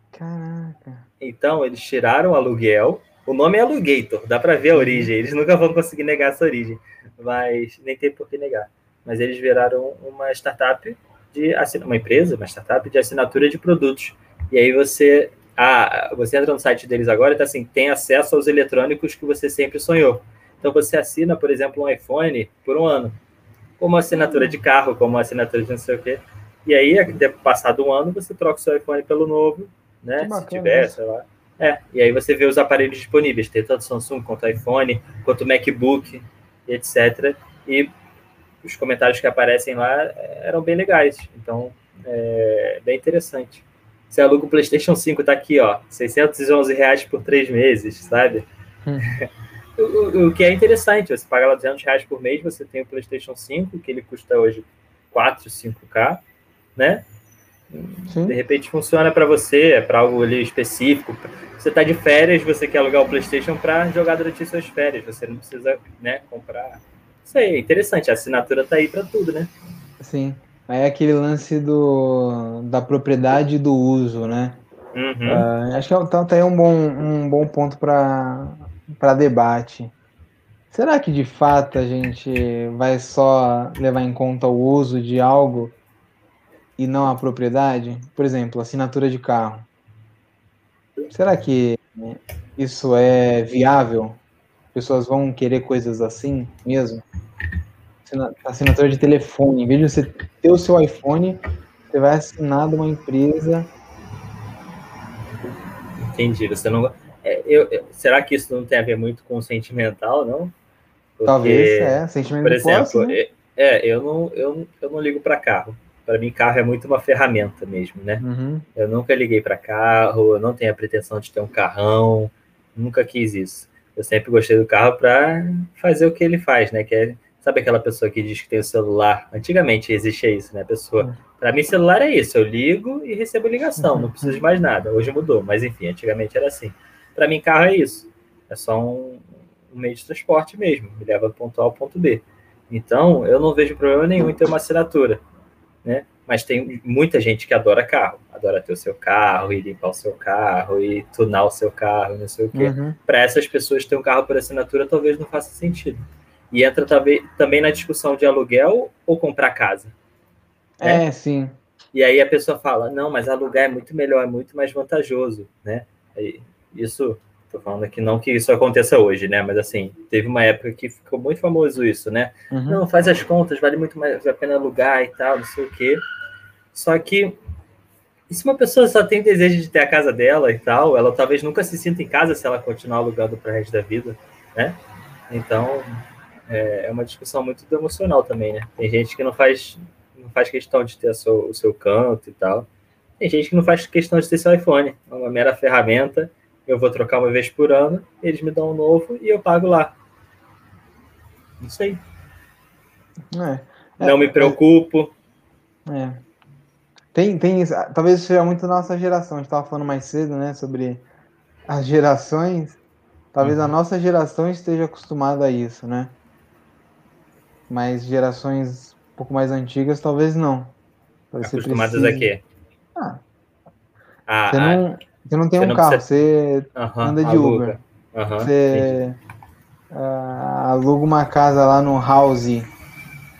Caraca. Então, eles tiraram o aluguel. O nome é Alugator, dá para ver a origem. Eles nunca vão conseguir negar essa origem, mas nem tem por que negar mas eles viraram uma startup de uma empresa, uma startup de assinatura de produtos. E aí você, ah, você entra no site deles agora e tá assim, tem acesso aos eletrônicos que você sempre sonhou. Então você assina, por exemplo, um iPhone por um ano, como assinatura de carro, como assinatura de não sei o quê. E aí, passado um ano, você troca o seu iPhone pelo novo, né? Se tiver, sei lá. É, e aí você vê os aparelhos disponíveis, tem tanto Samsung quanto iPhone, quanto MacBook, etc. E os comentários que aparecem lá eh, eram bem legais. Então, é bem interessante. Você aluga o PlayStation 5, tá aqui, ó, 611 reais por três meses, sabe? Hum. (laughs) o, o, que é interessante, você paga lá 200 reais por mês, você tem o PlayStation 5, que ele custa hoje 4, 5K, né? Sim. De repente funciona para você, é para algo ali específico. Você está de férias, você quer alugar o PlayStation para jogar durante suas férias. Você não precisa, né, comprar isso aí, é interessante. A assinatura tá aí para tudo, né? Sim. É aquele lance do, da propriedade do uso, né? Uhum. Uh, acho que é, tá, tá aí um bom, um bom ponto para debate. Será que de fato a gente vai só levar em conta o uso de algo e não a propriedade? Por exemplo, assinatura de carro. Será que isso é viável? Pessoas vão querer coisas assim mesmo? Assinatura de telefone. Em vez de você ter o seu iPhone, você vai assinar de uma empresa. Entendi. Você não. É, eu, será que isso não tem a ver muito com o sentimental, não? Porque, Talvez, é, sentimento por exemplo, né? é, eu não, eu, eu não ligo para carro. Para mim, carro é muito uma ferramenta mesmo, né? Uhum. Eu nunca liguei para carro, eu não tenho a pretensão de ter um carrão, nunca quis isso. Eu sempre gostei do carro para fazer o que ele faz, né? Que é, sabe aquela pessoa que diz que tem o celular? Antigamente existia isso, né? A pessoa, para mim, celular é isso, eu ligo e recebo ligação, não preciso de mais nada. Hoje mudou, mas enfim, antigamente era assim. Para mim, carro é isso. É só um, um meio de transporte mesmo, me leva do ponto A ao ponto B. Então, eu não vejo problema nenhum em ter uma assinatura, né? Mas tem muita gente que adora carro, adora ter o seu carro e limpar o seu carro e tunar o seu carro, não sei o quê. Uhum. Para essas pessoas ter um carro por assinatura talvez não faça sentido. E entra também na discussão de aluguel ou comprar casa. Né? É, sim. E aí a pessoa fala, não, mas alugar é muito melhor, é muito mais vantajoso, né? Isso Tô falando aqui não que isso aconteça hoje, né? Mas assim, teve uma época que ficou muito famoso isso, né? Uhum. Não, faz as contas, vale muito mais a pena alugar e tal, não sei o quê. Só que e se uma pessoa só tem desejo de ter a casa dela e tal, ela talvez nunca se sinta em casa se ela continuar alugando para o resto da vida, né? Então, é, é uma discussão muito emocional também, né? Tem gente que não faz, não faz questão de ter o seu, o seu canto e tal. Tem gente que não faz questão de ter seu iPhone. É uma mera ferramenta eu vou trocar uma vez por ano, eles me dão um novo e eu pago lá. Não sei. É, é, Não me preocupo. É. Tem, tem talvez seja muito da nossa geração. A gente estava falando mais cedo, né, sobre as gerações. Talvez uhum. a nossa geração esteja acostumada a isso, né? Mas gerações um pouco mais antigas, talvez não. Talvez Acostumadas precise... a quê? Ah, ah, você não, ah, você não tem você um não carro, precisa... você uhum, anda de aluga. Uber. Uhum, você uh, aluga uma casa lá no house,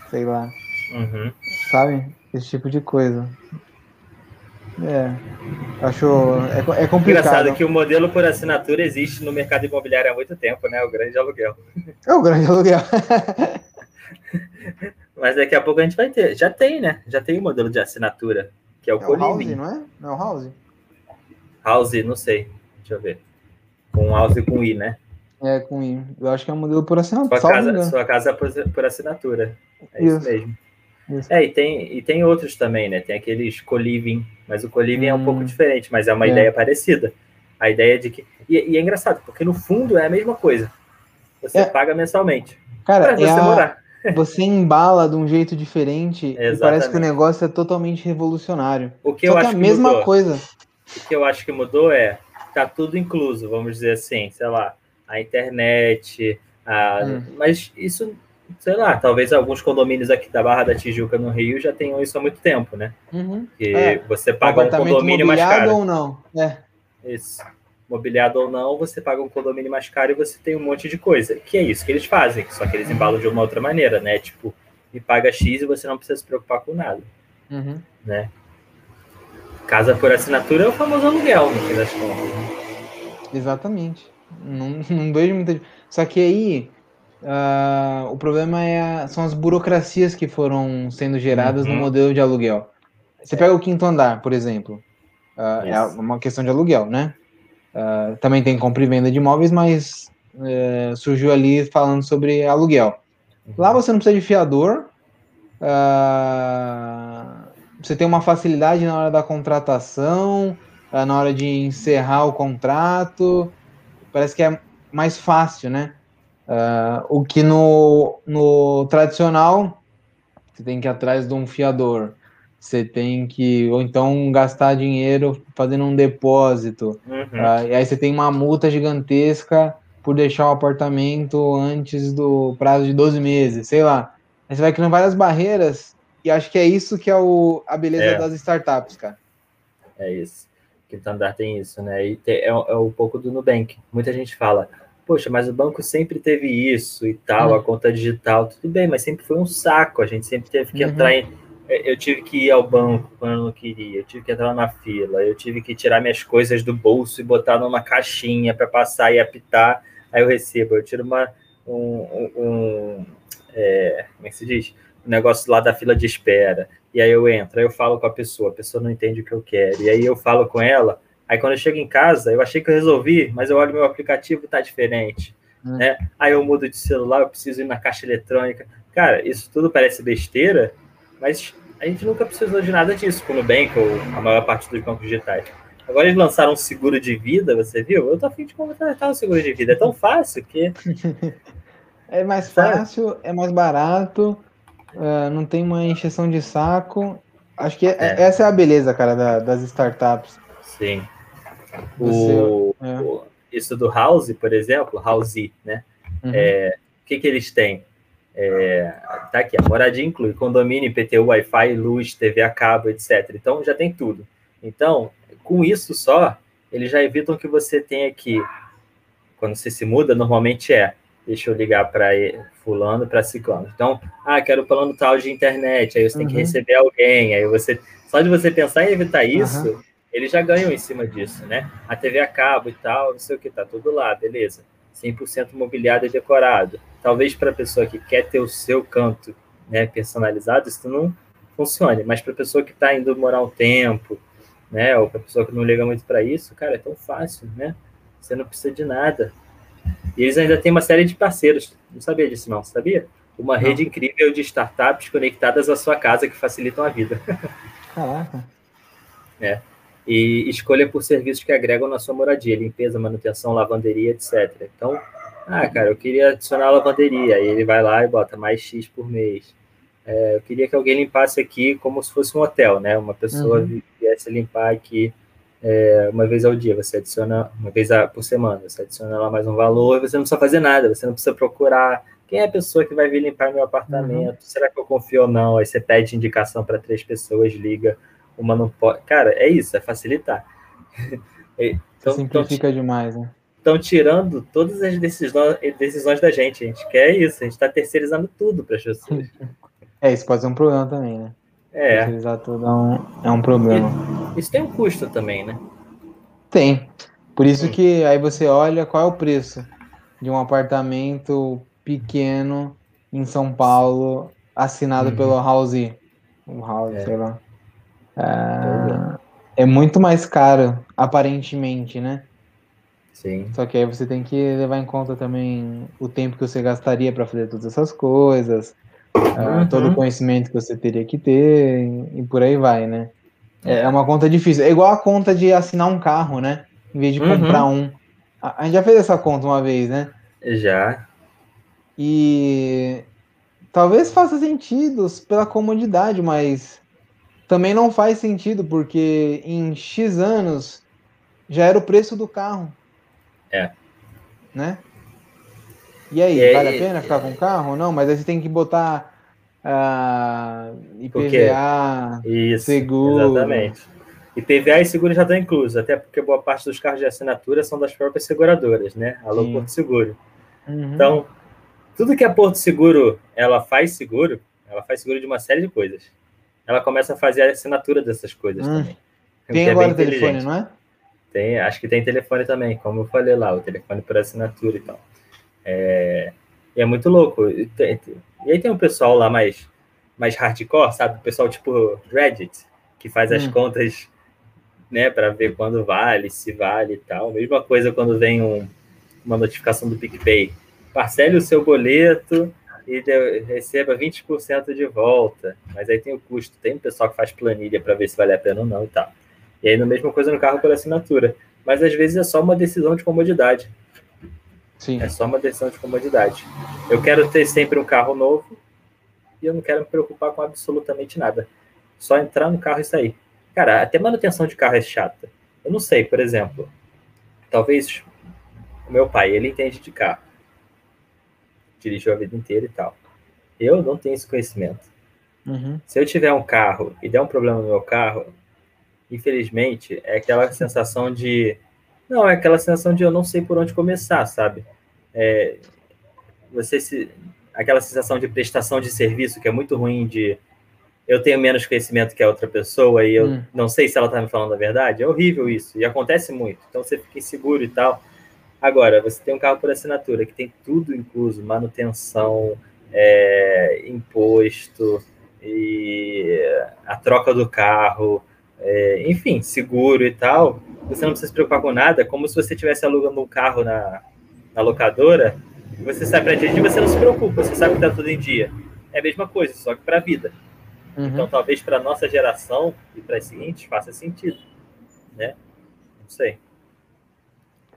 sei lá. Uhum. Sabe? Esse tipo de coisa. É. Acho. É, é complicado. Engraçado que o modelo por assinatura existe no mercado imobiliário há muito tempo, né? O grande aluguel. É o grande aluguel. (laughs) (laughs) Mas daqui a pouco a gente vai ter. Já tem, né? Já tem o um modelo de assinatura, que é o é O house, não é? Não é o House? House, não sei. Deixa eu ver. Com House e com I, né? É, com I. Eu acho que é um modelo por assinatura. Sua casa, sua casa é por, por assinatura. É isso, isso mesmo. Isso. É, e tem, e tem outros também, né? Tem aqueles co-living, mas o co-living hum. é um pouco hum. diferente, mas é uma é. ideia parecida. A ideia de que. E, e, é engraçado, porque no fundo é a mesma coisa. Você é. paga mensalmente. Cara, pra você é morar. Você embala de um jeito diferente e parece que o negócio é totalmente revolucionário. O que Só eu que acho é a mesma mudou. coisa. O que eu acho que mudou é tá tudo incluso, vamos dizer assim, sei lá, a internet, a, hum. mas isso, sei lá, talvez alguns condomínios aqui da Barra da Tijuca no Rio já tenham isso há muito tempo, né? Uhum. Que é. você paga um condomínio mais caro. ou não? É. Isso. Mobiliado ou não, você paga um condomínio mais caro e você tem um monte de coisa. Que é isso que eles fazem, só que eles embalam de uma outra maneira, né? Tipo, me paga X e você não precisa se preocupar com nada. Uhum. Né? Casa por assinatura é o famoso aluguel, no fim das contas. Exatamente. Não, não vejo muita. Só que aí uh, o problema é, são as burocracias que foram sendo geradas uhum. no modelo de aluguel. Você pega o quinto andar, por exemplo. Uh, é uma questão de aluguel, né? Uh, também tem compra e venda de imóveis, mas uh, surgiu ali falando sobre aluguel. Lá você não precisa de fiador. Uh, você tem uma facilidade na hora da contratação, eh, na hora de encerrar o contrato, parece que é mais fácil, né? O que no, no tradicional, você tem que ir atrás de um fiador, você tem que, ou então gastar dinheiro fazendo um depósito, uhum. uh, e aí você tem uma multa gigantesca por deixar o apartamento antes do prazo de 12 meses, sei lá. Aí você vai criando várias barreiras E acho que é isso que é o, a beleza é. das startups, cara. É isso. Quinto andar tem isso, né? E tem, é, é um pouco do Nubank. Muita gente fala, poxa, mas o banco sempre teve isso e tal, uhum. a conta digital, tudo bem, mas sempre foi um saco. A gente sempre teve que uhum. entrar em. É, eu tive que ir ao banco quando eu não queria, eu tive que entrar na fila, eu tive que tirar minhas coisas do bolso e botar numa caixinha para passar e apitar, aí eu recebo. Eu tiro uma, um, um é, como é que se diz? Um negócio lá da fila de espera. E aí eu entro, aí eu falo com a pessoa, a pessoa não entende o que eu quero. E aí eu falo com ela, aí quando eu chego em casa, eu achei que eu resolvi, mas eu olho meu aplicativo e tá diferente. Hum. Né? Aí eu mudo de celular, eu preciso ir na caixa eletrônica. Cara, isso tudo parece besteira, mas a gente nunca precisou de nada disso com o Nubank ou a maior parte dos bancos digitais. Agora eles lançaram um seguro de vida, você viu? Eu tô afim de contratar um seguro de vida. É tão fácil que (laughs) É mais fácil, é mais barato, uh, não tem uma encheção de saco. Acho que é, é. essa é a beleza, cara, da, das startups. Sim. O, é. o, isso do House, por exemplo, House, né? Uhum. É, o que, que eles têm? É, tá aqui, a moradia inclui condomínio, IPTU, Wi-Fi, luz, TV a cabo, etc. Então já tem tudo. Então, com isso só, eles já evitam que você tenha que, quando você se muda, normalmente é deixa eu ligar para fulano, para ciclano. Então, ah, quero plano tal de internet, aí você uhum. tem que uhum. receber alguém, aí você, só de você pensar em evitar isso, uhum. eles já ganham em cima disso, né? A TV a cabo e tal, não sei o que, tá tudo lá, beleza. 100% mobiliado e decorado. Talvez para a pessoa que quer ter o seu canto né, personalizado, isso não funcione, mas para a pessoa que está indo morar um tempo, né, ou para a pessoa que não liga muito para isso, cara, é tão fácil, né? Você não precisa de nada. E eles ainda têm uma série de parceiros. Não sabia disso, não, sabia? Uma não. rede incrível de startups conectadas à sua casa que facilitam a vida. (laughs) Caraca. É. E escolha por serviços que agregam na sua moradia, limpeza, manutenção, lavanderia, etc. Então, ah, cara, eu queria adicionar a lavanderia. Aí ele vai lá e bota mais X por mês. É, eu queria que alguém limpasse aqui como se fosse um hotel, né? Uma pessoa uhum. viesse limpar aqui é, uma vez ao dia, você adiciona, uma vez por semana, você adiciona lá mais um valor, você não precisa fazer nada, você não precisa procurar quem é a pessoa que vai vir limpar meu apartamento, uhum. será que eu confio ou não? Aí você pede indicação para três pessoas, liga, uma não pode. Cara, é isso, é facilitar. (laughs) então, Simplifica então, demais, né? Estão tirando todas as decisões, decisões da gente. A gente quer isso, a gente está terceirizando tudo para as pessoas. É, isso pode ser um problema também, né? É. Utilizar tudo é um, é um problema. Isso tem um custo também, né? Tem. Por isso que aí você olha qual é o preço de um apartamento pequeno em São Paulo, assinado uhum. pelo House. O House, é. sei lá. É, é muito mais caro, aparentemente, né? Sim. Só que aí você tem que levar em conta também o tempo que você gastaria para fazer todas essas coisas, uhum. todo o conhecimento que você teria que ter e por aí vai, né? É, é uma conta difícil. É igual a conta de assinar um carro, né? Em vez de uhum. comprar um. A, gente já fez essa conta uma vez, né? Já. E talvez faça sentido pela comodidade, mas também não faz sentido porque em X anos já era o preço do carro. É. Né? E aí, é, vale a pena ficar com o carro? Não, mas aí você tem que botar uh, IPVA, Isso, seguro. Exatamente. IPVA e seguro já estão inclusos, até porque boa parte dos carros de assinatura são das próprias seguradoras, né? Alô Sim. Porto Seguro. Uhum. Então, tudo que a Porto Seguro ela faz seguro, ela faz seguro de uma série de coisas. Ela começa a fazer a assinatura dessas coisas hum. também. Tem é agora o telefone, não é? Tem, acho que tem telefone também, como eu falei lá, o telefone por assinatura e tal. É, e é muito louco. E, tem, e, aí tem um pessoal lá mais, mais hardcore, sabe? O pessoal tipo Reddit, que faz as hum. contas né, para ver quando vale, se vale e tal. Mesma coisa quando vem um, uma notificação do PicPay. Parcele o seu boleto e de, receba 20% de volta. Mas aí tem o custo. Tem um pessoal que faz planilha para ver se vale a pena ou não e tal. E aí, a mesma coisa no carro por assinatura. Mas às vezes é só uma decisão de comodidade. Sim. É só uma decisão de comodidade. Eu quero ter sempre um carro novo e eu não quero me preocupar com absolutamente nada. Só entrar no carro e sair. Cara, até manutenção de carro é chata. Eu não sei, por exemplo, talvez o meu pai, ele entende de carro. Dirigiu a vida inteira e tal. Eu não tenho esse conhecimento. Uhum. Se eu tiver um carro e der um problema no meu carro, infelizmente, é aquela sensação de. Não, é aquela sensação de eu não sei por onde começar, sabe? É, você se. Aquela sensação de prestação de serviço que é muito ruim de eu tenho menos conhecimento que a outra pessoa e eu hum. não sei se ela está me falando a verdade. É horrível isso. E acontece muito. Então você fica inseguro e tal. Agora, você tem um carro por assinatura que tem tudo incluso: manutenção, é, imposto, e a troca do carro, é, enfim, seguro e tal. Você não precisa se preocupar com nada, como se você estivesse alugando um carro na, na locadora. Você sai para dirigir e você não se preocupa, você sabe que está tudo em dia. É a mesma coisa, só que para a vida. Uhum. Então, talvez para nossa geração e para as seguintes faça sentido, né? Não sei.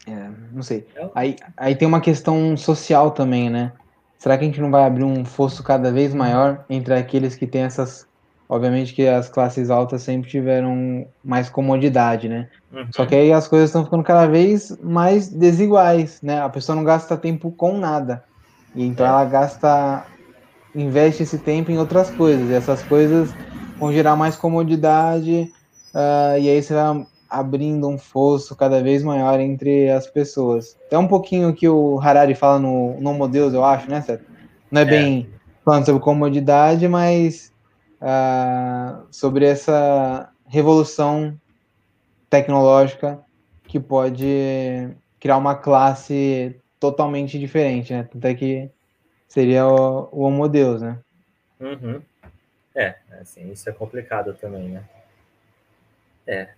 É, não sei. É aí, aí tem uma questão social também, né? Será que a gente não vai abrir um fosso cada vez maior entre aqueles que têm essas. Obviamente que as classes altas sempre tiveram mais comodidade, né? Uhum. Só que aí as coisas estão ficando cada vez mais desiguais, né? A pessoa não gasta tempo com nada. E então é. ela gasta investe esse tempo em outras coisas. E essas coisas vão gerar mais comodidade, uh, e aí você vai abrindo um fosso cada vez maior entre as pessoas. É um pouquinho que o Harari fala no No Deus, eu acho, né, Seth? Não é, é. bem falando sobre comodidade, mas uh, sobre essa revolução tecnológica que pode criar uma classe totalmente diferente, né? Tanto é que seria o, o Homo Deus, né? Uhum. É, assim, isso é complicado também, né? É.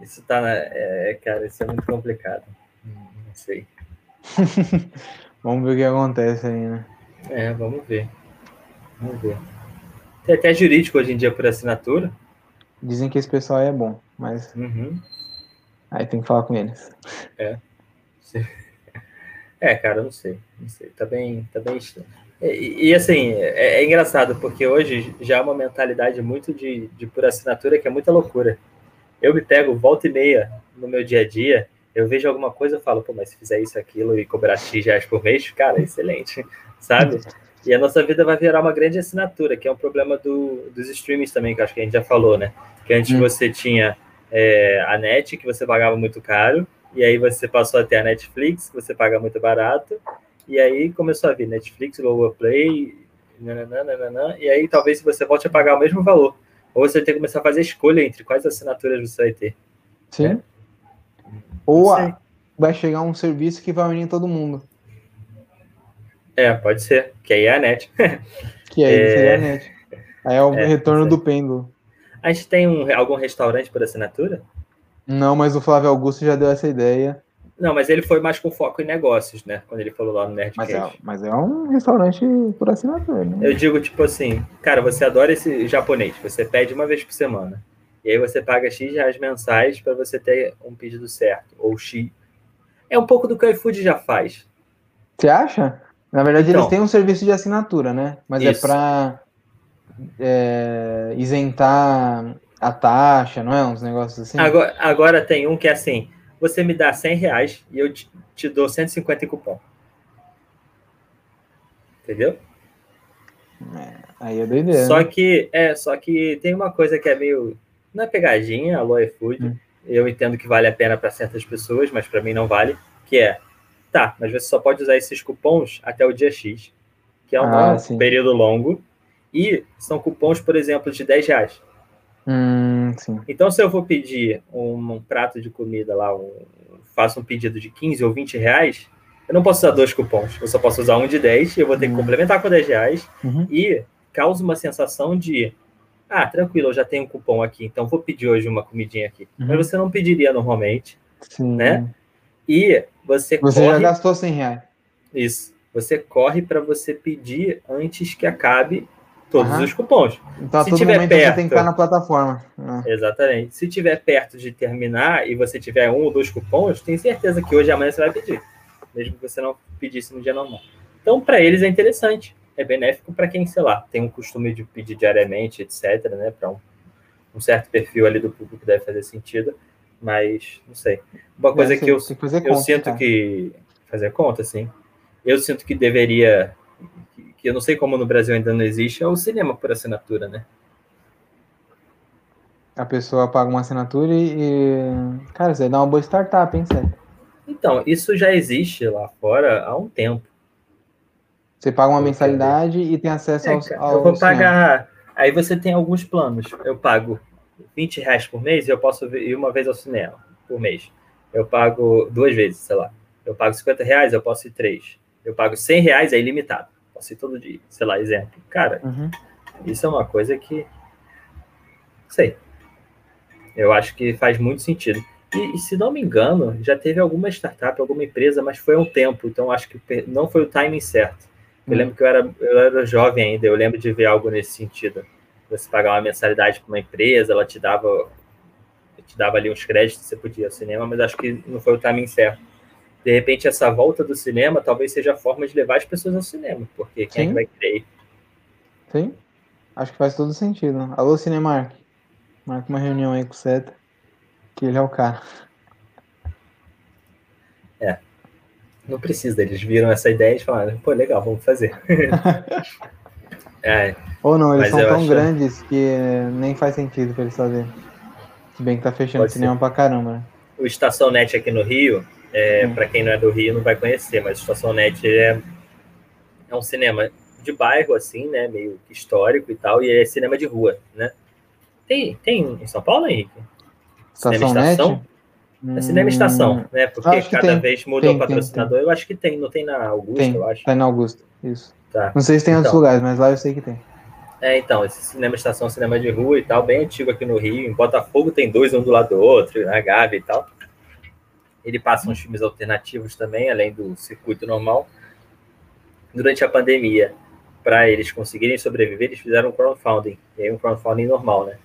Isso tá, é, cara, isso é muito complicado. Não sei. (laughs) vamos ver o que acontece aí, né? É, vamos ver. Vamos ver. Tem até jurídico hoje em dia por assinatura. Dizem que esse pessoal é bom, mas. Uhum. Aí tem que falar com eles. É. (laughs) É, cara, não sei. Não sei. Tá bem, tá bem. E, e, assim, é, é, engraçado, porque hoje já é uma mentalidade muito de, de por assinatura que é muita loucura. Eu me pego volta e meia no meu dia a dia, eu vejo alguma coisa e falo, pô, mas se fizer isso, aquilo e cobrar X reais por mês, cara, excelente, (laughs) sabe? E a nossa vida vai virar uma grande assinatura, que é um problema do, dos streamings também, que acho que a gente já falou, né? Que antes hum. você tinha é, a net, que você pagava muito caro, e aí você passou a ter a Netflix, que você paga muito barato, e aí começou a vir Netflix, Globoplay, nananana, e aí talvez você volte a pagar o mesmo valor. Ou você tem que começar a fazer escolha entre quais assinaturas você vai ter. Sim. Ou a, vai chegar um serviço que vai unir todo mundo. É, pode ser. Que aí é a net. que aí é... a net. Aí é o é, retorno do pêndulo. A gente tem um, algum restaurante por assinatura? Não, mas o Flávio Augusto já deu essa ideia. Não, mas ele foi mais com foco em negócios, né? Quando ele falou lá no Nerdcast. Mas é, mas é um restaurante por assinatura, né? Eu digo, tipo assim, cara, você adora esse japonês, você pede uma vez por semana. E aí você paga X reais mensais para você ter um pedido certo. Ou X. É um pouco do que o iFood já faz. Você acha? Na verdade, então, eles têm um serviço de assinatura, né? Mas é isso. é para é, isentar a taxa, não é? Uns negócios assim. Agora, agora tem um que é assim: você me dá 100 reais e eu te, te dou 150 em cupom. Entendeu? É, aí é doideira. Só né? que, é, só que tem uma coisa que é meio. Não é pegadinha, alô iFood. Hum. Eu entendo que vale a pena para certas pessoas, mas para mim não vale. Que é, tá, mas você só pode usar esses cupons até o dia X, que é um ah, período longo. E são cupons, por exemplo, de 10 reais. Hum, então, se eu vou pedir um, um prato de comida lá, um, faço um pedido de 15 ou 20 reais, eu não posso usar dois cupons. Eu só posso usar um de 10 e eu vou ter que hum. complementar com 10 reais. Uhum. E causa uma sensação de ah, tranquilo, eu já tenho um cupom aqui, então vou pedir hoje uma comidinha aqui. Uhum. Mas você não pediria normalmente, Sim. né? E você Você corre... já gastou 100 reais. Isso. Você corre para você pedir antes que acabe todos os cupons. Então, se todo tiver momento perto, você tem que estar na plataforma. Uhum. Exatamente. Se tiver perto de terminar e você tiver um ou dois cupons, tem certeza que hoje e amanhã você vai pedir, mesmo que você não pedisse no dia normal. Então, para eles é interessante, é benéfico para quem, sei lá, tem um costume de pedir diariamente, etc., né? Para um, um, certo perfil ali do público deve fazer sentido, mas não sei. Uma coisa que eu, eu conta, sinto cara. que fazer conta, sim. Eu sinto que deveria que eu não sei como no Brasil ainda não existe, é o cinema por assinatura, né? A pessoa paga uma assinatura e. Cara, isso aí dá uma boa startup, hein, Sérgio? Então, isso já existe lá fora há um tempo. Você paga uma mensalidade e tem acesso É, ao, ao eu vou cinema. pagar. Aí você tem alguns planos. Eu pago 20 reais por mês e eu posso ir uma vez ao cinema por mês. Eu pago duas vezes, sei lá. Eu pago 50 reais, eu posso ir três. Eu pago 100 reais, é ilimitado. Posso ir todo dia. Sei lá, exemplo. Cara, Uhum. isso é uma coisa que. Sei. Eu acho que faz muito sentido. E, e se não me engano, já teve alguma startup, alguma empresa, mas foi há um tempo. Então acho que não foi o timing certo. Eu Hum. lembro que eu era, eu era jovem ainda. Eu lembro de ver algo nesse sentido. Você pagar uma mensalidade para uma empresa, ela te dava, te dava ali uns créditos, você podia ir ao cinema, mas acho que não foi o timing certo. De repente, essa volta do cinema talvez seja a forma de levar as pessoas ao cinema, porque quem é que Sim. vai querer? Sim? Acho que faz todo sentido. Alô, Cinemark. Marca uma reunião aí com o Seta, que ele é o cara. Não precisa, eles viram essa ideia e falaram, pô, legal, vamos fazer. (laughs) (laughs) é, Ou não, eles Mas são tão acho- grandes que nem faz sentido pra eles fazerem. Se bem que tá fechando Pode cinema pra caramba, né? o Estação Net aqui no Rio, é, Hum. para quem não é do Rio não vai conhecer, mas o Estação Net é, é um cinema de bairro, assim, né, meio histórico e tal, e é cinema de rua, né? Tem, tem em São Paulo, Henrique? Estação cinema Estação? Net? É cinema Estação, Hum, né? Porque cada tem. vez muda Tem, o tem, patrocinador. Eu acho que tem, não tem na Augusta, Tem, eu acho. tá na Augusta, isso. Tá. Não sei se tem em outros Então. lugares, mas lá eu sei que tem. É, então, esse cinema estação, cinema de rua e tal, bem antigo aqui no Rio. Em Botafogo tem dois, um do lado do outro, na Gávea e tal. Ele passa uns filmes alternativos também, além do circuito normal. Durante a pandemia, para eles conseguirem sobreviver, eles fizeram um crowdfunding. E aí um crowdfunding normal, né?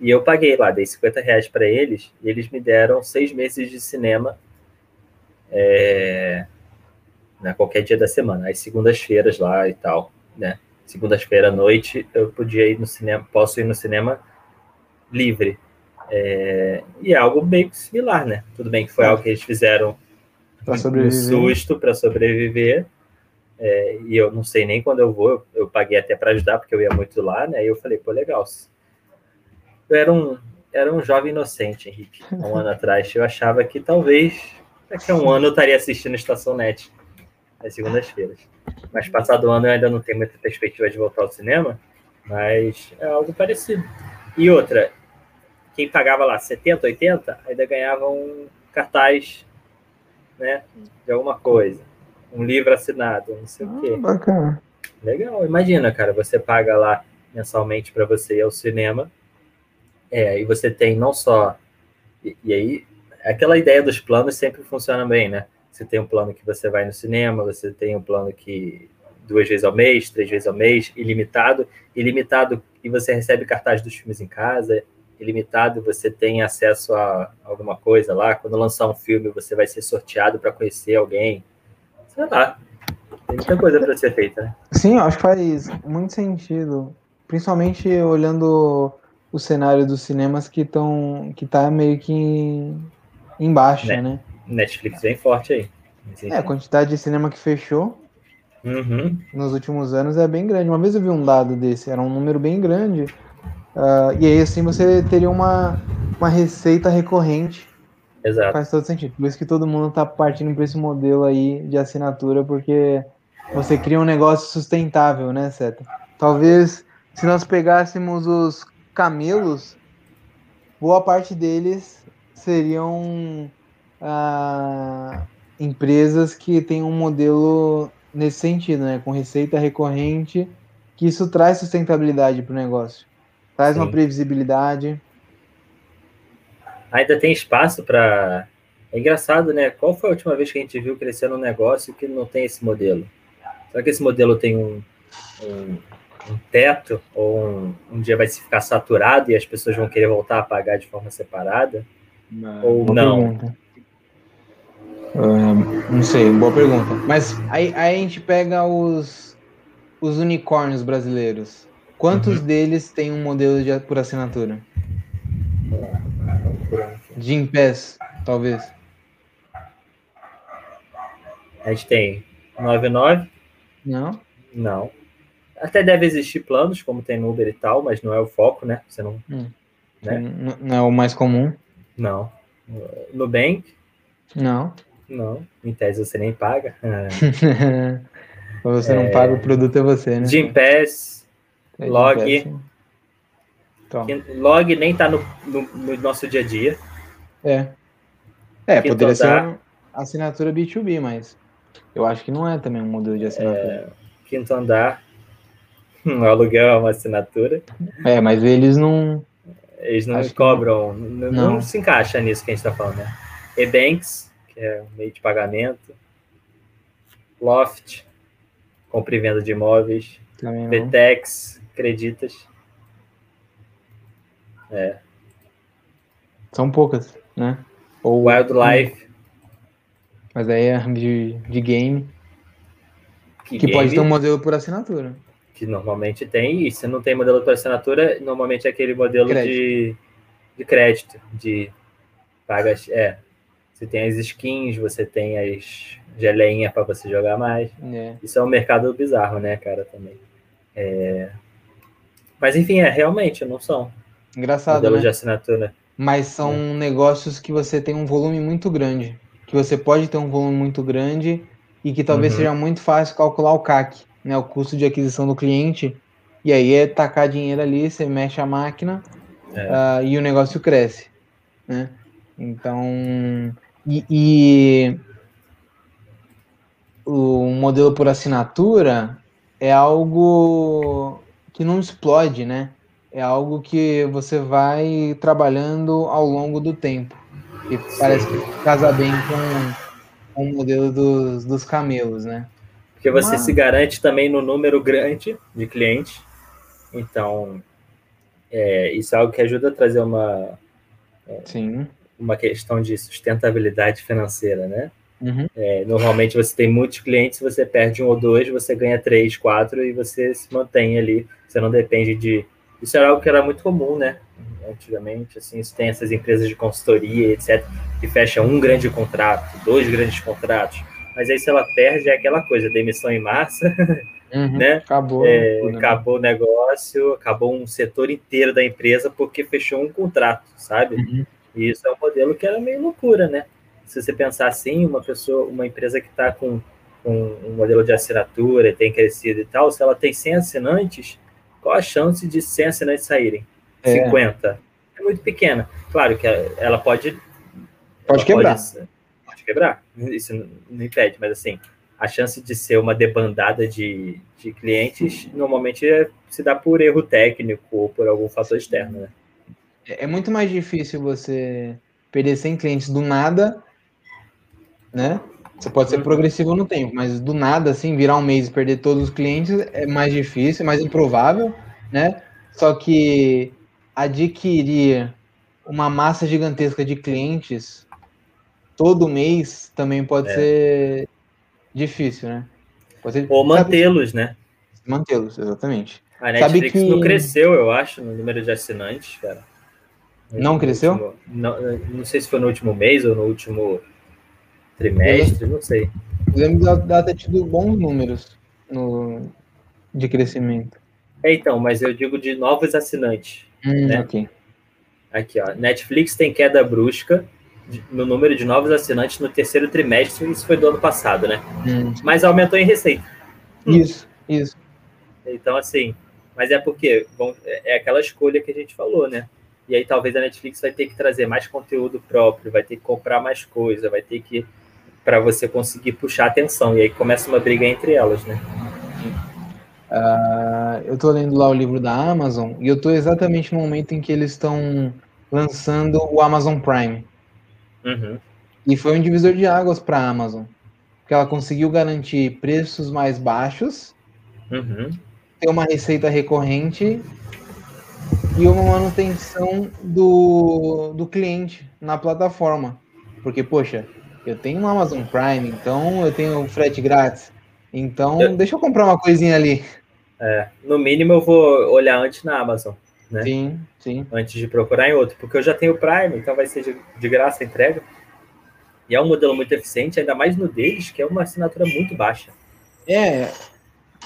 E eu paguei lá, dei 50 reais para eles, e eles me deram seis meses de cinema é, né, qualquer dia da semana, às segundas-feiras lá e tal, né? Segunda-feira à noite eu podia ir no cinema, posso ir no cinema livre. É, e é algo meio que similar, né? Tudo bem que foi algo que eles fizeram sobreviver. susto para sobreviver. É, e eu não sei nem quando eu vou, eu, eu paguei até para ajudar, porque eu ia muito lá, né? E eu falei, pô, legal. Eu era um, era um jovem inocente, Henrique, há um ano (laughs) atrás. Eu achava que talvez daqui a um ano eu estaria assistindo Estação Net às segundas-feiras. Mas passado ano eu ainda não tenho muita perspectiva de voltar ao cinema, mas é algo parecido. E outra, quem pagava lá 70, 80, ainda ganhava um cartaz, né, de alguma coisa, um livro assinado, não sei o quê. Ah, bacana. Legal, imagina, cara, você paga lá mensalmente para você ir ao cinema, é, e você tem não só. E, e aí, aquela ideia dos planos sempre funciona bem, né? Você tem um plano que você vai no cinema, você tem um plano que duas vezes ao mês, três vezes ao mês, ilimitado, ilimitado, e você recebe cartaz dos filmes em casa, ilimitado, você tem acesso a alguma coisa lá. Quando lançar um filme, você vai ser sorteado para conhecer alguém. Sei lá. Tem muita coisa para ser feita, né? Sim, eu acho que faz muito sentido. Principalmente olhando o cenário dos cinemas que estão. que tá meio que em, em baixa, Né. né? Netflix vem forte aí. É, a quantidade de cinema que fechou Uhum. nos últimos anos é bem grande. Uma vez eu vi um dado desse, era um número bem grande. Ah, e aí, assim, você teria uma, uma receita recorrente. Exato. Faz todo sentido. Por isso que todo mundo tá partindo para esse modelo aí de assinatura, porque você cria um negócio sustentável, né, Seta? Talvez se nós pegássemos os camelos, boa parte deles seriam ah, empresas que têm um modelo nesse sentido, né? Com receita recorrente, que isso traz sustentabilidade para o negócio. Traz uma Sim. previsibilidade. Ainda tem espaço para. É engraçado, né? Qual foi a última vez que a gente viu crescer um negócio que não tem esse modelo? Será que esse modelo tem um, um, um teto? Ou um, um dia vai se ficar saturado e as pessoas vão querer voltar a pagar de forma separada? Ou Boa não? pergunta. Ah, não sei, boa pergunta. Mas aí, aí a gente pega os, os unicórnios brasileiros. Quantos Uhum. deles têm um modelo de, por assinatura? De em pés, talvez. A gente tem 99? Não? Não. Até deve existir planos, como tem no Uber e tal, mas não é o foco, né? Você não. Hum. Né? Não é o mais comum? Não. Nubank? Não. Não. Em tese você nem paga. (laughs) você não é... paga, o produto é você, né? Gympass, é, Log. Então. Log nem tá no, no, no, nosso dia a dia. É. É, poderia ser uma assinatura B2B, mas eu acho que não é também um modelo de assinatura. É, quinto andar, o aluguel é uma assinatura. É, mas eles não. Eles não Acho cobram, não. Não, não. se encaixa nisso que a gente está falando, né? E-Banks, que é um meio de pagamento. Loft, compra e venda de imóveis. Vetex, creditas. É. São poucas, né? Ou Wildlife. Mas aí é de, de game. Que, que game? pode ter um modelo por assinatura que normalmente tem, e se não tem modelo por assinatura, normalmente é aquele modelo crédito. De, de crédito, de pagas, é, você tem as skins, você tem as geleinhas para você jogar mais. É. Isso é um mercado bizarro, né, cara, também. É... Mas enfim, é, realmente, não são. Engraçado, modelos né? de assinatura. Mas são é. negócios que você tem um volume muito grande. Que você pode ter um volume muito grande e que talvez uhum. seja muito fácil calcular o CAC né, o custo de aquisição do cliente, e aí é tacar dinheiro ali, você mexe a máquina uh, e o negócio cresce. Né? Então, e, e o modelo por assinatura é algo que não explode, né? É algo que você vai trabalhando ao longo do tempo. E parece que casa bem com, com o modelo dos, dos camelos, né? Porque você se garante também no número grande de clientes. Então, é, isso é algo que ajuda a trazer uma, é, Sim. Uma questão de sustentabilidade financeira, né? Uhum. É, normalmente você tem muitos clientes, você perde um ou dois, você ganha três, quatro e você se mantém ali. Você não depende de. Isso era algo que era muito comum, né? Antigamente, assim, tem essas empresas de consultoria, etc., que fecham um grande contrato, dois grandes contratos mas aí se ela perde é aquela coisa, demissão em massa, uhum, né? Acabou. É, né? acabou o negócio, acabou um setor inteiro da empresa porque fechou um contrato, sabe? Uhum. E isso é um modelo que era meio loucura, né? Se você pensar assim, uma pessoa, uma empresa que está com, com, um modelo de assinatura, tem crescido e tal, se ela tem 100 assinantes, qual a chance de 100 assinantes saírem? É. 50. É muito pequena. Claro que ela pode... Pode quebrar. Pode, quebrar. Isso não impede, mas assim, a chance de ser uma debandada de, de clientes normalmente é, se dá por erro técnico ou por algum fator externo, né? É, é muito mais difícil você perder 100 clientes do nada, né? Você pode ser uhum. progressivo no tempo, mas do nada, assim, virar um mês e perder todos os clientes é mais difícil, mais improvável, né? Só que adquirir uma massa gigantesca de clientes todo mês também pode é. ser difícil, né? Ser, Ou mantê-los, né? Mantê-los, exatamente. A Netflix que... não cresceu, eu acho, no número de assinantes, cara. Não cresceu? Último, não, não sei se foi no último mês ou no último trimestre, não sei. Eu lembro de ter tido bons números no, de crescimento. É, então, mas eu digo de novos assinantes. Hum, né? Aqui. aqui, ó. Netflix tem queda brusca, no número de novos assinantes no terceiro trimestre, isso foi do ano passado, né? Hum. Mas aumentou em receita. Isso, isso. Então, assim, mas é porque bom, é aquela escolha que a gente falou, né? E aí talvez a Netflix vai ter que trazer mais conteúdo próprio, vai ter que comprar mais coisa, vai ter que para você conseguir puxar atenção. E aí começa uma briga entre elas, né? Uh, eu estou lendo lá o livro da Amazon e eu estou exatamente no momento em que eles estão lançando o Amazon Prime. Uhum. E foi um divisor de águas para a Amazon, porque ela conseguiu garantir preços mais baixos, uhum. ter uma receita recorrente e uma manutenção do, do cliente na plataforma. Porque, poxa, eu tenho um Amazon Prime, então eu tenho frete grátis. Então, eu... deixa eu comprar uma coisinha ali. É, no mínimo eu vou olhar antes na Amazon né? Sim, sim. Antes de procurar em outro, porque eu já tenho o Prime, então vai ser de, de graça a entrega. E é um modelo muito eficiente, ainda mais no deles, que é uma assinatura muito baixa. É,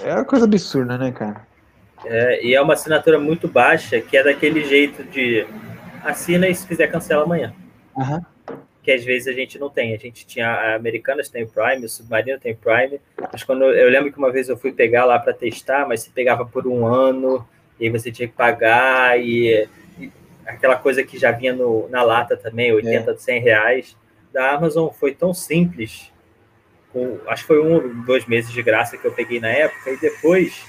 É uma coisa absurda, né, cara? É, e é uma assinatura muito baixa, que é daquele jeito de assina e se quiser cancela amanhã. Uhum. Que às vezes a gente não tem. A gente tinha a Americanas tem Prime, o Submarino tem Prime. Mas quando eu, lembro que uma vez eu fui pegar lá para testar, mas se pegava por um ano, e aí você tinha que pagar, e, e aquela coisa que já vinha no, na lata também, 80, é. 100 reais. Da Amazon foi tão simples. Com, acho que foi um, dois meses de graça que eu peguei na época, e depois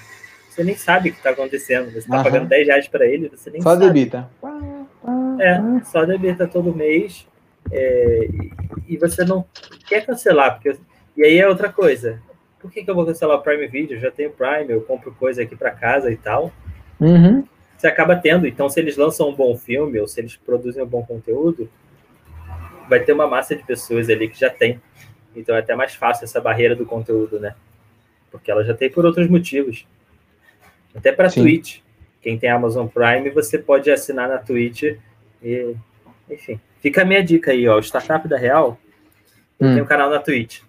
você nem sabe o que está acontecendo. Você está uhum. pagando 10 reais para ele, você nem só sabe. Só debita. É, só debita todo mês. É, e você não quer cancelar, porque. E aí é outra coisa. Por que, que eu vou cancelar o Prime Video? Eu já tenho Prime, eu compro coisa aqui para casa e tal. Uhum. Você acaba tendo. Então, se eles lançam um bom filme ou se eles produzem um bom conteúdo, vai ter uma massa de pessoas ali que já tem. Então é até mais fácil essa barreira do conteúdo, né? Porque ela já tem por outros motivos. Até para Twitch. Quem tem Amazon Prime, você pode assinar na Twitch e, enfim. Fica a minha dica aí, ó. O Startup da Real hum. tem um canal na Twitch.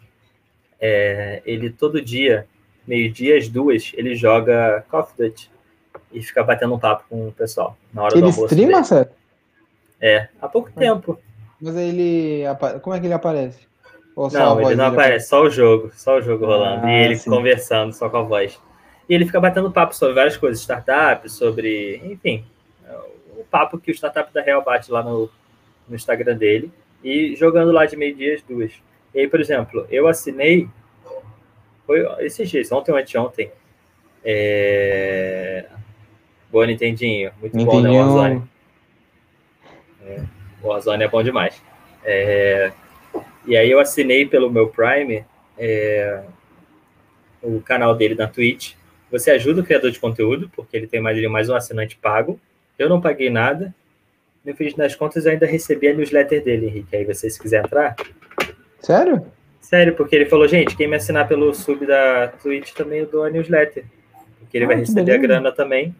É, ele todo dia, meio-dia, às duas, ele joga Call of Duty e fica batendo um papo com o pessoal na hora ele do almoço. Ele streama, certo? É, há pouco é. tempo. Mas ele. Como é que ele aparece? não, ele não aparece, só o jogo, só o jogo rolando. Ah, e ele sim. conversando só com a voz. E ele fica batendo papo sobre várias coisas, startups, sobre, enfim, o papo que o Startup da Real bate lá no, no Instagram dele, e jogando lá de meio-dia às duas. E aí, por exemplo, eu assinei, foi esses dias, ontem ou anteontem, é... Boa Nintendinho, muito Nintendinho. bom, né, o Warzone. É, o Warzone é bom demais. É... E aí eu assinei pelo meu Prime é... o canal dele na Twitch, você ajuda o criador de conteúdo, porque ele tem mais, ele mais um assinante pago. Eu não paguei nada. No fim das contas, eu ainda recebi a newsletter dele, Henrique. Aí você, se quiser entrar. Sério? Sério, porque ele falou, gente, quem me assinar pelo sub da Twitch também eu dou a newsletter. Porque ele ah, vai receber beleza. a grana também.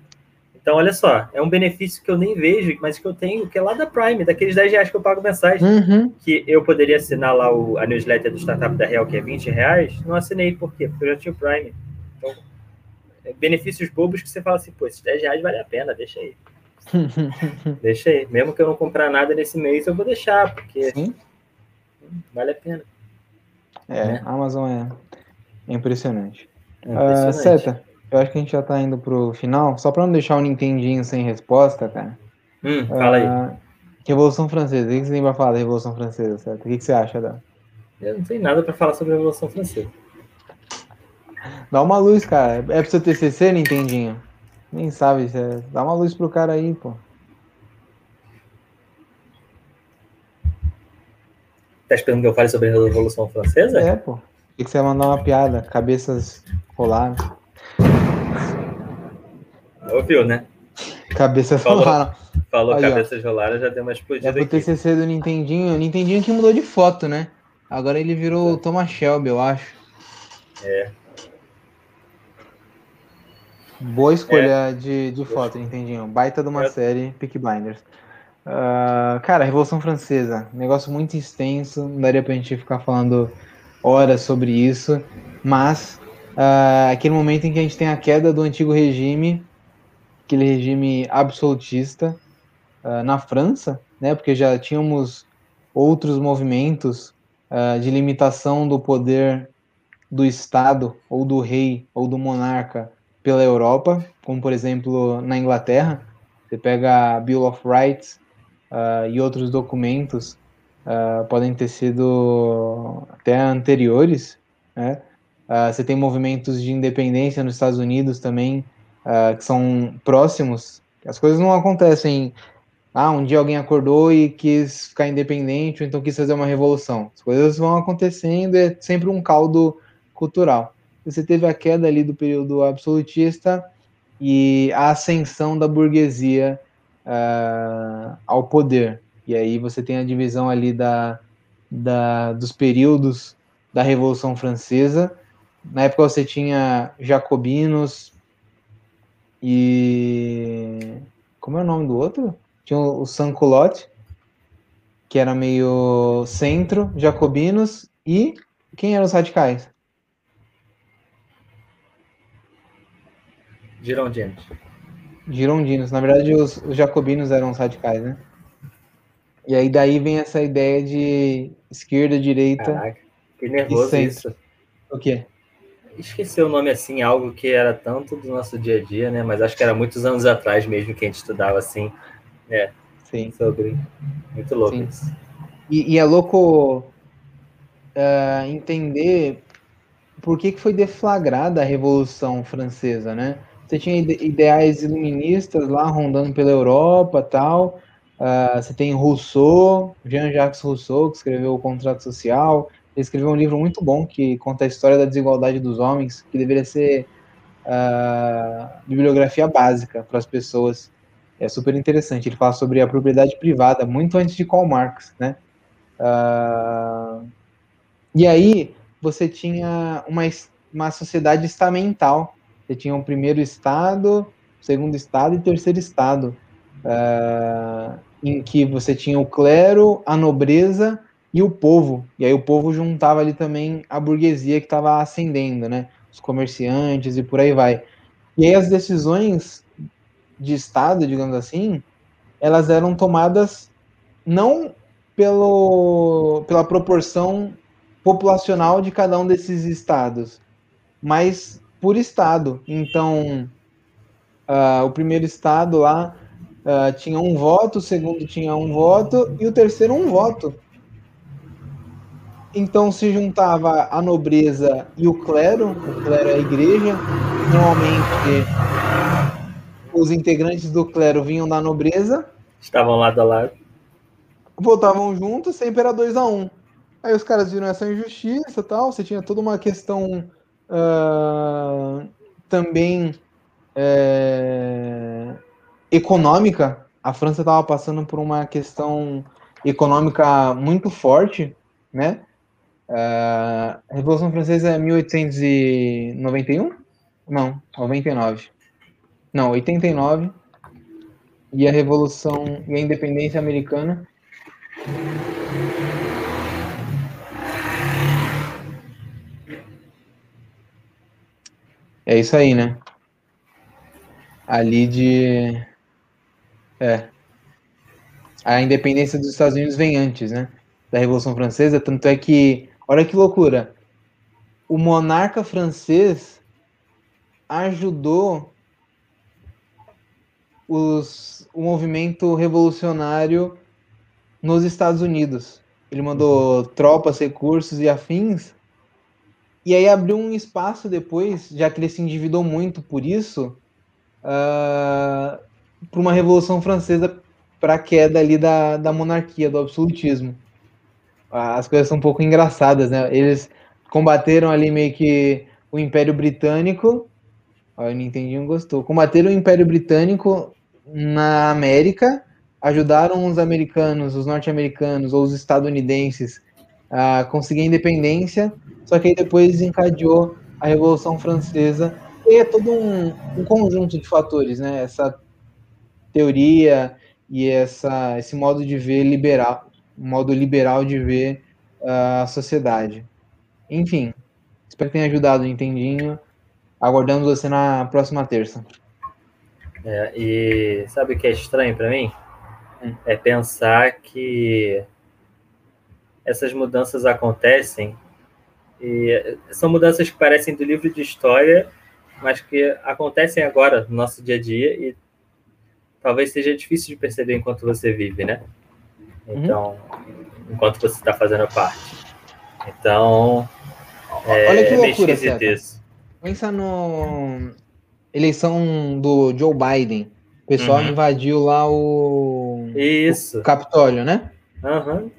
Então, olha só, é um benefício que eu nem vejo, mas que eu tenho, que é lá da Prime, daqueles 10 reais que eu pago mensais. Uhum. Que eu poderia assinar lá o, a newsletter do Startup da Real, que é 20 reais. Não assinei, por quê? Porque eu já tinha o Prime. Então, benefícios bobos que você fala assim, pô, esses 10 reais vale a pena, deixa aí. (laughs) deixa aí. Mesmo que eu não comprar nada nesse mês, eu vou deixar, porque Sim. vale a pena. É, né? a Amazon é impressionante. É impressionante. Uh, Seta, eu acho que a gente já tá indo pro final. Só para não deixar o Nintendinho sem resposta, cara. Hum, fala aí. Uh, Revolução Francesa. O que você tem pra falar da Revolução Francesa, certo? O que, você acha da? Eu não tenho nada para falar sobre a Revolução Francesa. Dá uma luz, cara. É pro seu TCC, Nintendinho? Nem sabe. É... Dá uma luz pro cara aí, pô. Tá esperando que eu fale sobre a Revolução Francesa? É, pô. Tem que você mandar uma piada. Cabeças rolaram. Ouviu, né? Cabeças falou, rolaram. Falou cabeças rolaram, já deu uma explodida É pro aqui. TCC do Nintendinho. O Nintendinho que mudou de foto, né? Agora ele virou o Thomas Shelby, eu acho. É. Boa escolha é. de, de foto, Nintendinho. Baita de uma é. série, Peak Blinders. Uh, cara, Revolução Francesa, negócio muito extenso, não daria pra gente ficar falando horas sobre isso, mas uh, aquele momento em que a gente tem a queda do antigo regime, aquele regime absolutista uh, na França, né, porque já tínhamos outros movimentos de limitação do poder do Estado, ou do rei, ou do monarca pela Europa, como por exemplo na Inglaterra. Você pega a Bill of Rights uh, e outros documentos uh, podem ter sido até anteriores. Né? Uh, você tem movimentos de independência nos Estados Unidos também que são próximos. As coisas não acontecem. Ah, um dia alguém acordou e quis ficar independente, ou então quis fazer uma revolução. As coisas vão acontecendo, é sempre um caldo cultural você teve a queda ali do período absolutista e a ascensão da burguesia uh, ao poder. E aí você tem a divisão ali da, da, dos períodos da Revolução Francesa. Na época você tinha jacobinos e... Como é o nome do outro? Tinha o Sans-Culotte, que era meio centro, jacobinos e... Quem eram os radicais? Girondinos. Girondinos. Na verdade, os, os jacobinos eram os radicais, né? E aí daí vem essa ideia de esquerda, direita. Caraca, que nervoso isso. O quê? Esqueci o nome assim, algo que era tanto do nosso dia a dia, né? Mas acho que era muitos anos atrás mesmo que a gente estudava assim. É. Sim. Sobre. Muito louco Sim. isso. E, e, é louco uh, entender por que, que foi deflagrada a Revolução Francesa, né? Você tinha ideais iluministas lá rondando pela Europa tal. Uh, você tem Rousseau, Jean-Jacques Rousseau, que escreveu o Contrato Social. Ele escreveu um livro muito bom que conta a história da desigualdade dos homens, que deveria ser uh, bibliografia básica para as pessoas. É super interessante. Ele fala sobre a propriedade privada, muito antes de Karl Marx, né? Uh, e aí você tinha uma, uma sociedade estamental. Você tinha o primeiro estado, segundo estado e terceiro estado, uh, em que você tinha o clero, a nobreza e o povo. E aí o povo juntava ali também a burguesia que estava ascendendo, né? Os comerciantes e por aí vai. E aí as decisões de Estado, digamos assim, elas eram tomadas não pelo, pela proporção populacional de cada um desses estados, mas por estado. Então, uh, o primeiro estado lá uh, tinha um voto, o segundo tinha um voto e o terceiro um voto. Então se juntava a nobreza e o clero, o clero é a igreja. Normalmente os integrantes do clero vinham da nobreza. Estavam lado a lado. Votavam juntos, sempre era 2 a 1 um. Aí os caras viram essa injustiça tal. Você tinha toda uma questão uh, também é, econômica. A França estava passando por uma questão econômica muito forte, né? Uh, a Revolução Francesa é 1891? Não, 99. Não, 89. E a Revolução e a Independência Americana. É isso aí, né? Ali de. É. A independência dos Estados Unidos vem antes, né? Da Revolução Francesa, tanto é que Olha que loucura. O monarca francês ajudou os, o movimento revolucionário nos Estados Unidos. Ele mandou tropas, recursos e afins. E aí abriu um espaço depois, já que ele se endividou muito por isso, uh, ah, para uma revolução francesa para a queda ali da, da monarquia, do absolutismo as coisas são um pouco engraçadas, né? Eles combateram ali meio que o Império Britânico. Ó, o Nintendinho gostou. Combateram o Império Britânico na América, ajudaram os americanos, os norte-americanos ou os estadunidenses a conseguir a independência, só que aí depois desencadeou a Revolução Francesa. E é todo um, um conjunto de fatores, né? Essa teoria e essa, esse modo de ver liberal, um modo liberal de ver uh, a sociedade. Enfim, espero que tenha ajudado o Entendinho. Aguardamos você na próxima terça. É, e sabe o que é estranho para mim? Hum. É pensar que essas mudanças acontecem e são mudanças que parecem do livro de história, mas que acontecem agora no nosso dia a dia e talvez seja difícil de perceber enquanto você vive, né? Uhum. Então, uhum. enquanto você está fazendo parte. Então, é, olha que loucura, isso. Pensa no eleição do Joe Biden. O pessoal uhum. invadiu lá o, isso. o Capitólio, né? Uhum.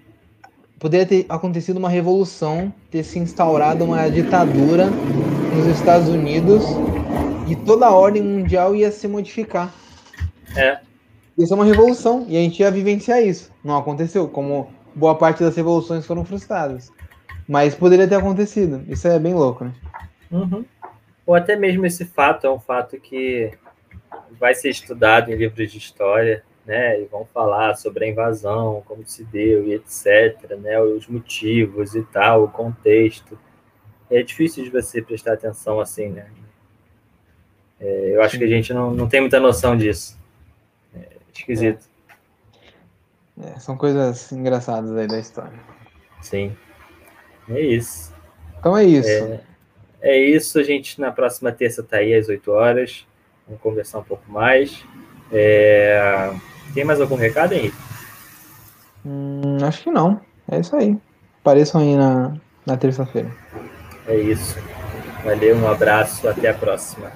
Poderia ter acontecido uma revolução, ter se instaurado uma ditadura nos Estados Unidos e toda a ordem mundial ia se modificar. É. Ia ser uma revolução e a gente ia vivenciar isso. Não aconteceu, como boa parte das revoluções foram frustradas. Mas poderia ter acontecido. Isso é bem louco, né? Uhum. Ou até mesmo esse fato é um fato que vai ser estudado em livros de história, né? E vão falar sobre a invasão, como se deu e etc, né? Os motivos e tal, o contexto. É difícil de você prestar atenção assim, né? É, eu acho que a gente não, não tem muita noção disso. É esquisito. É, são coisas engraçadas aí da história. Sim. É isso. Então é isso. É, é isso. A gente na próxima terça tá aí às 8 horas. Vamos conversar um pouco mais. É... Tem mais algum recado, Henrique? Hum, acho que não. É isso aí. Apareçam aí na, na terça-feira. É isso. Valeu, um abraço, até a próxima.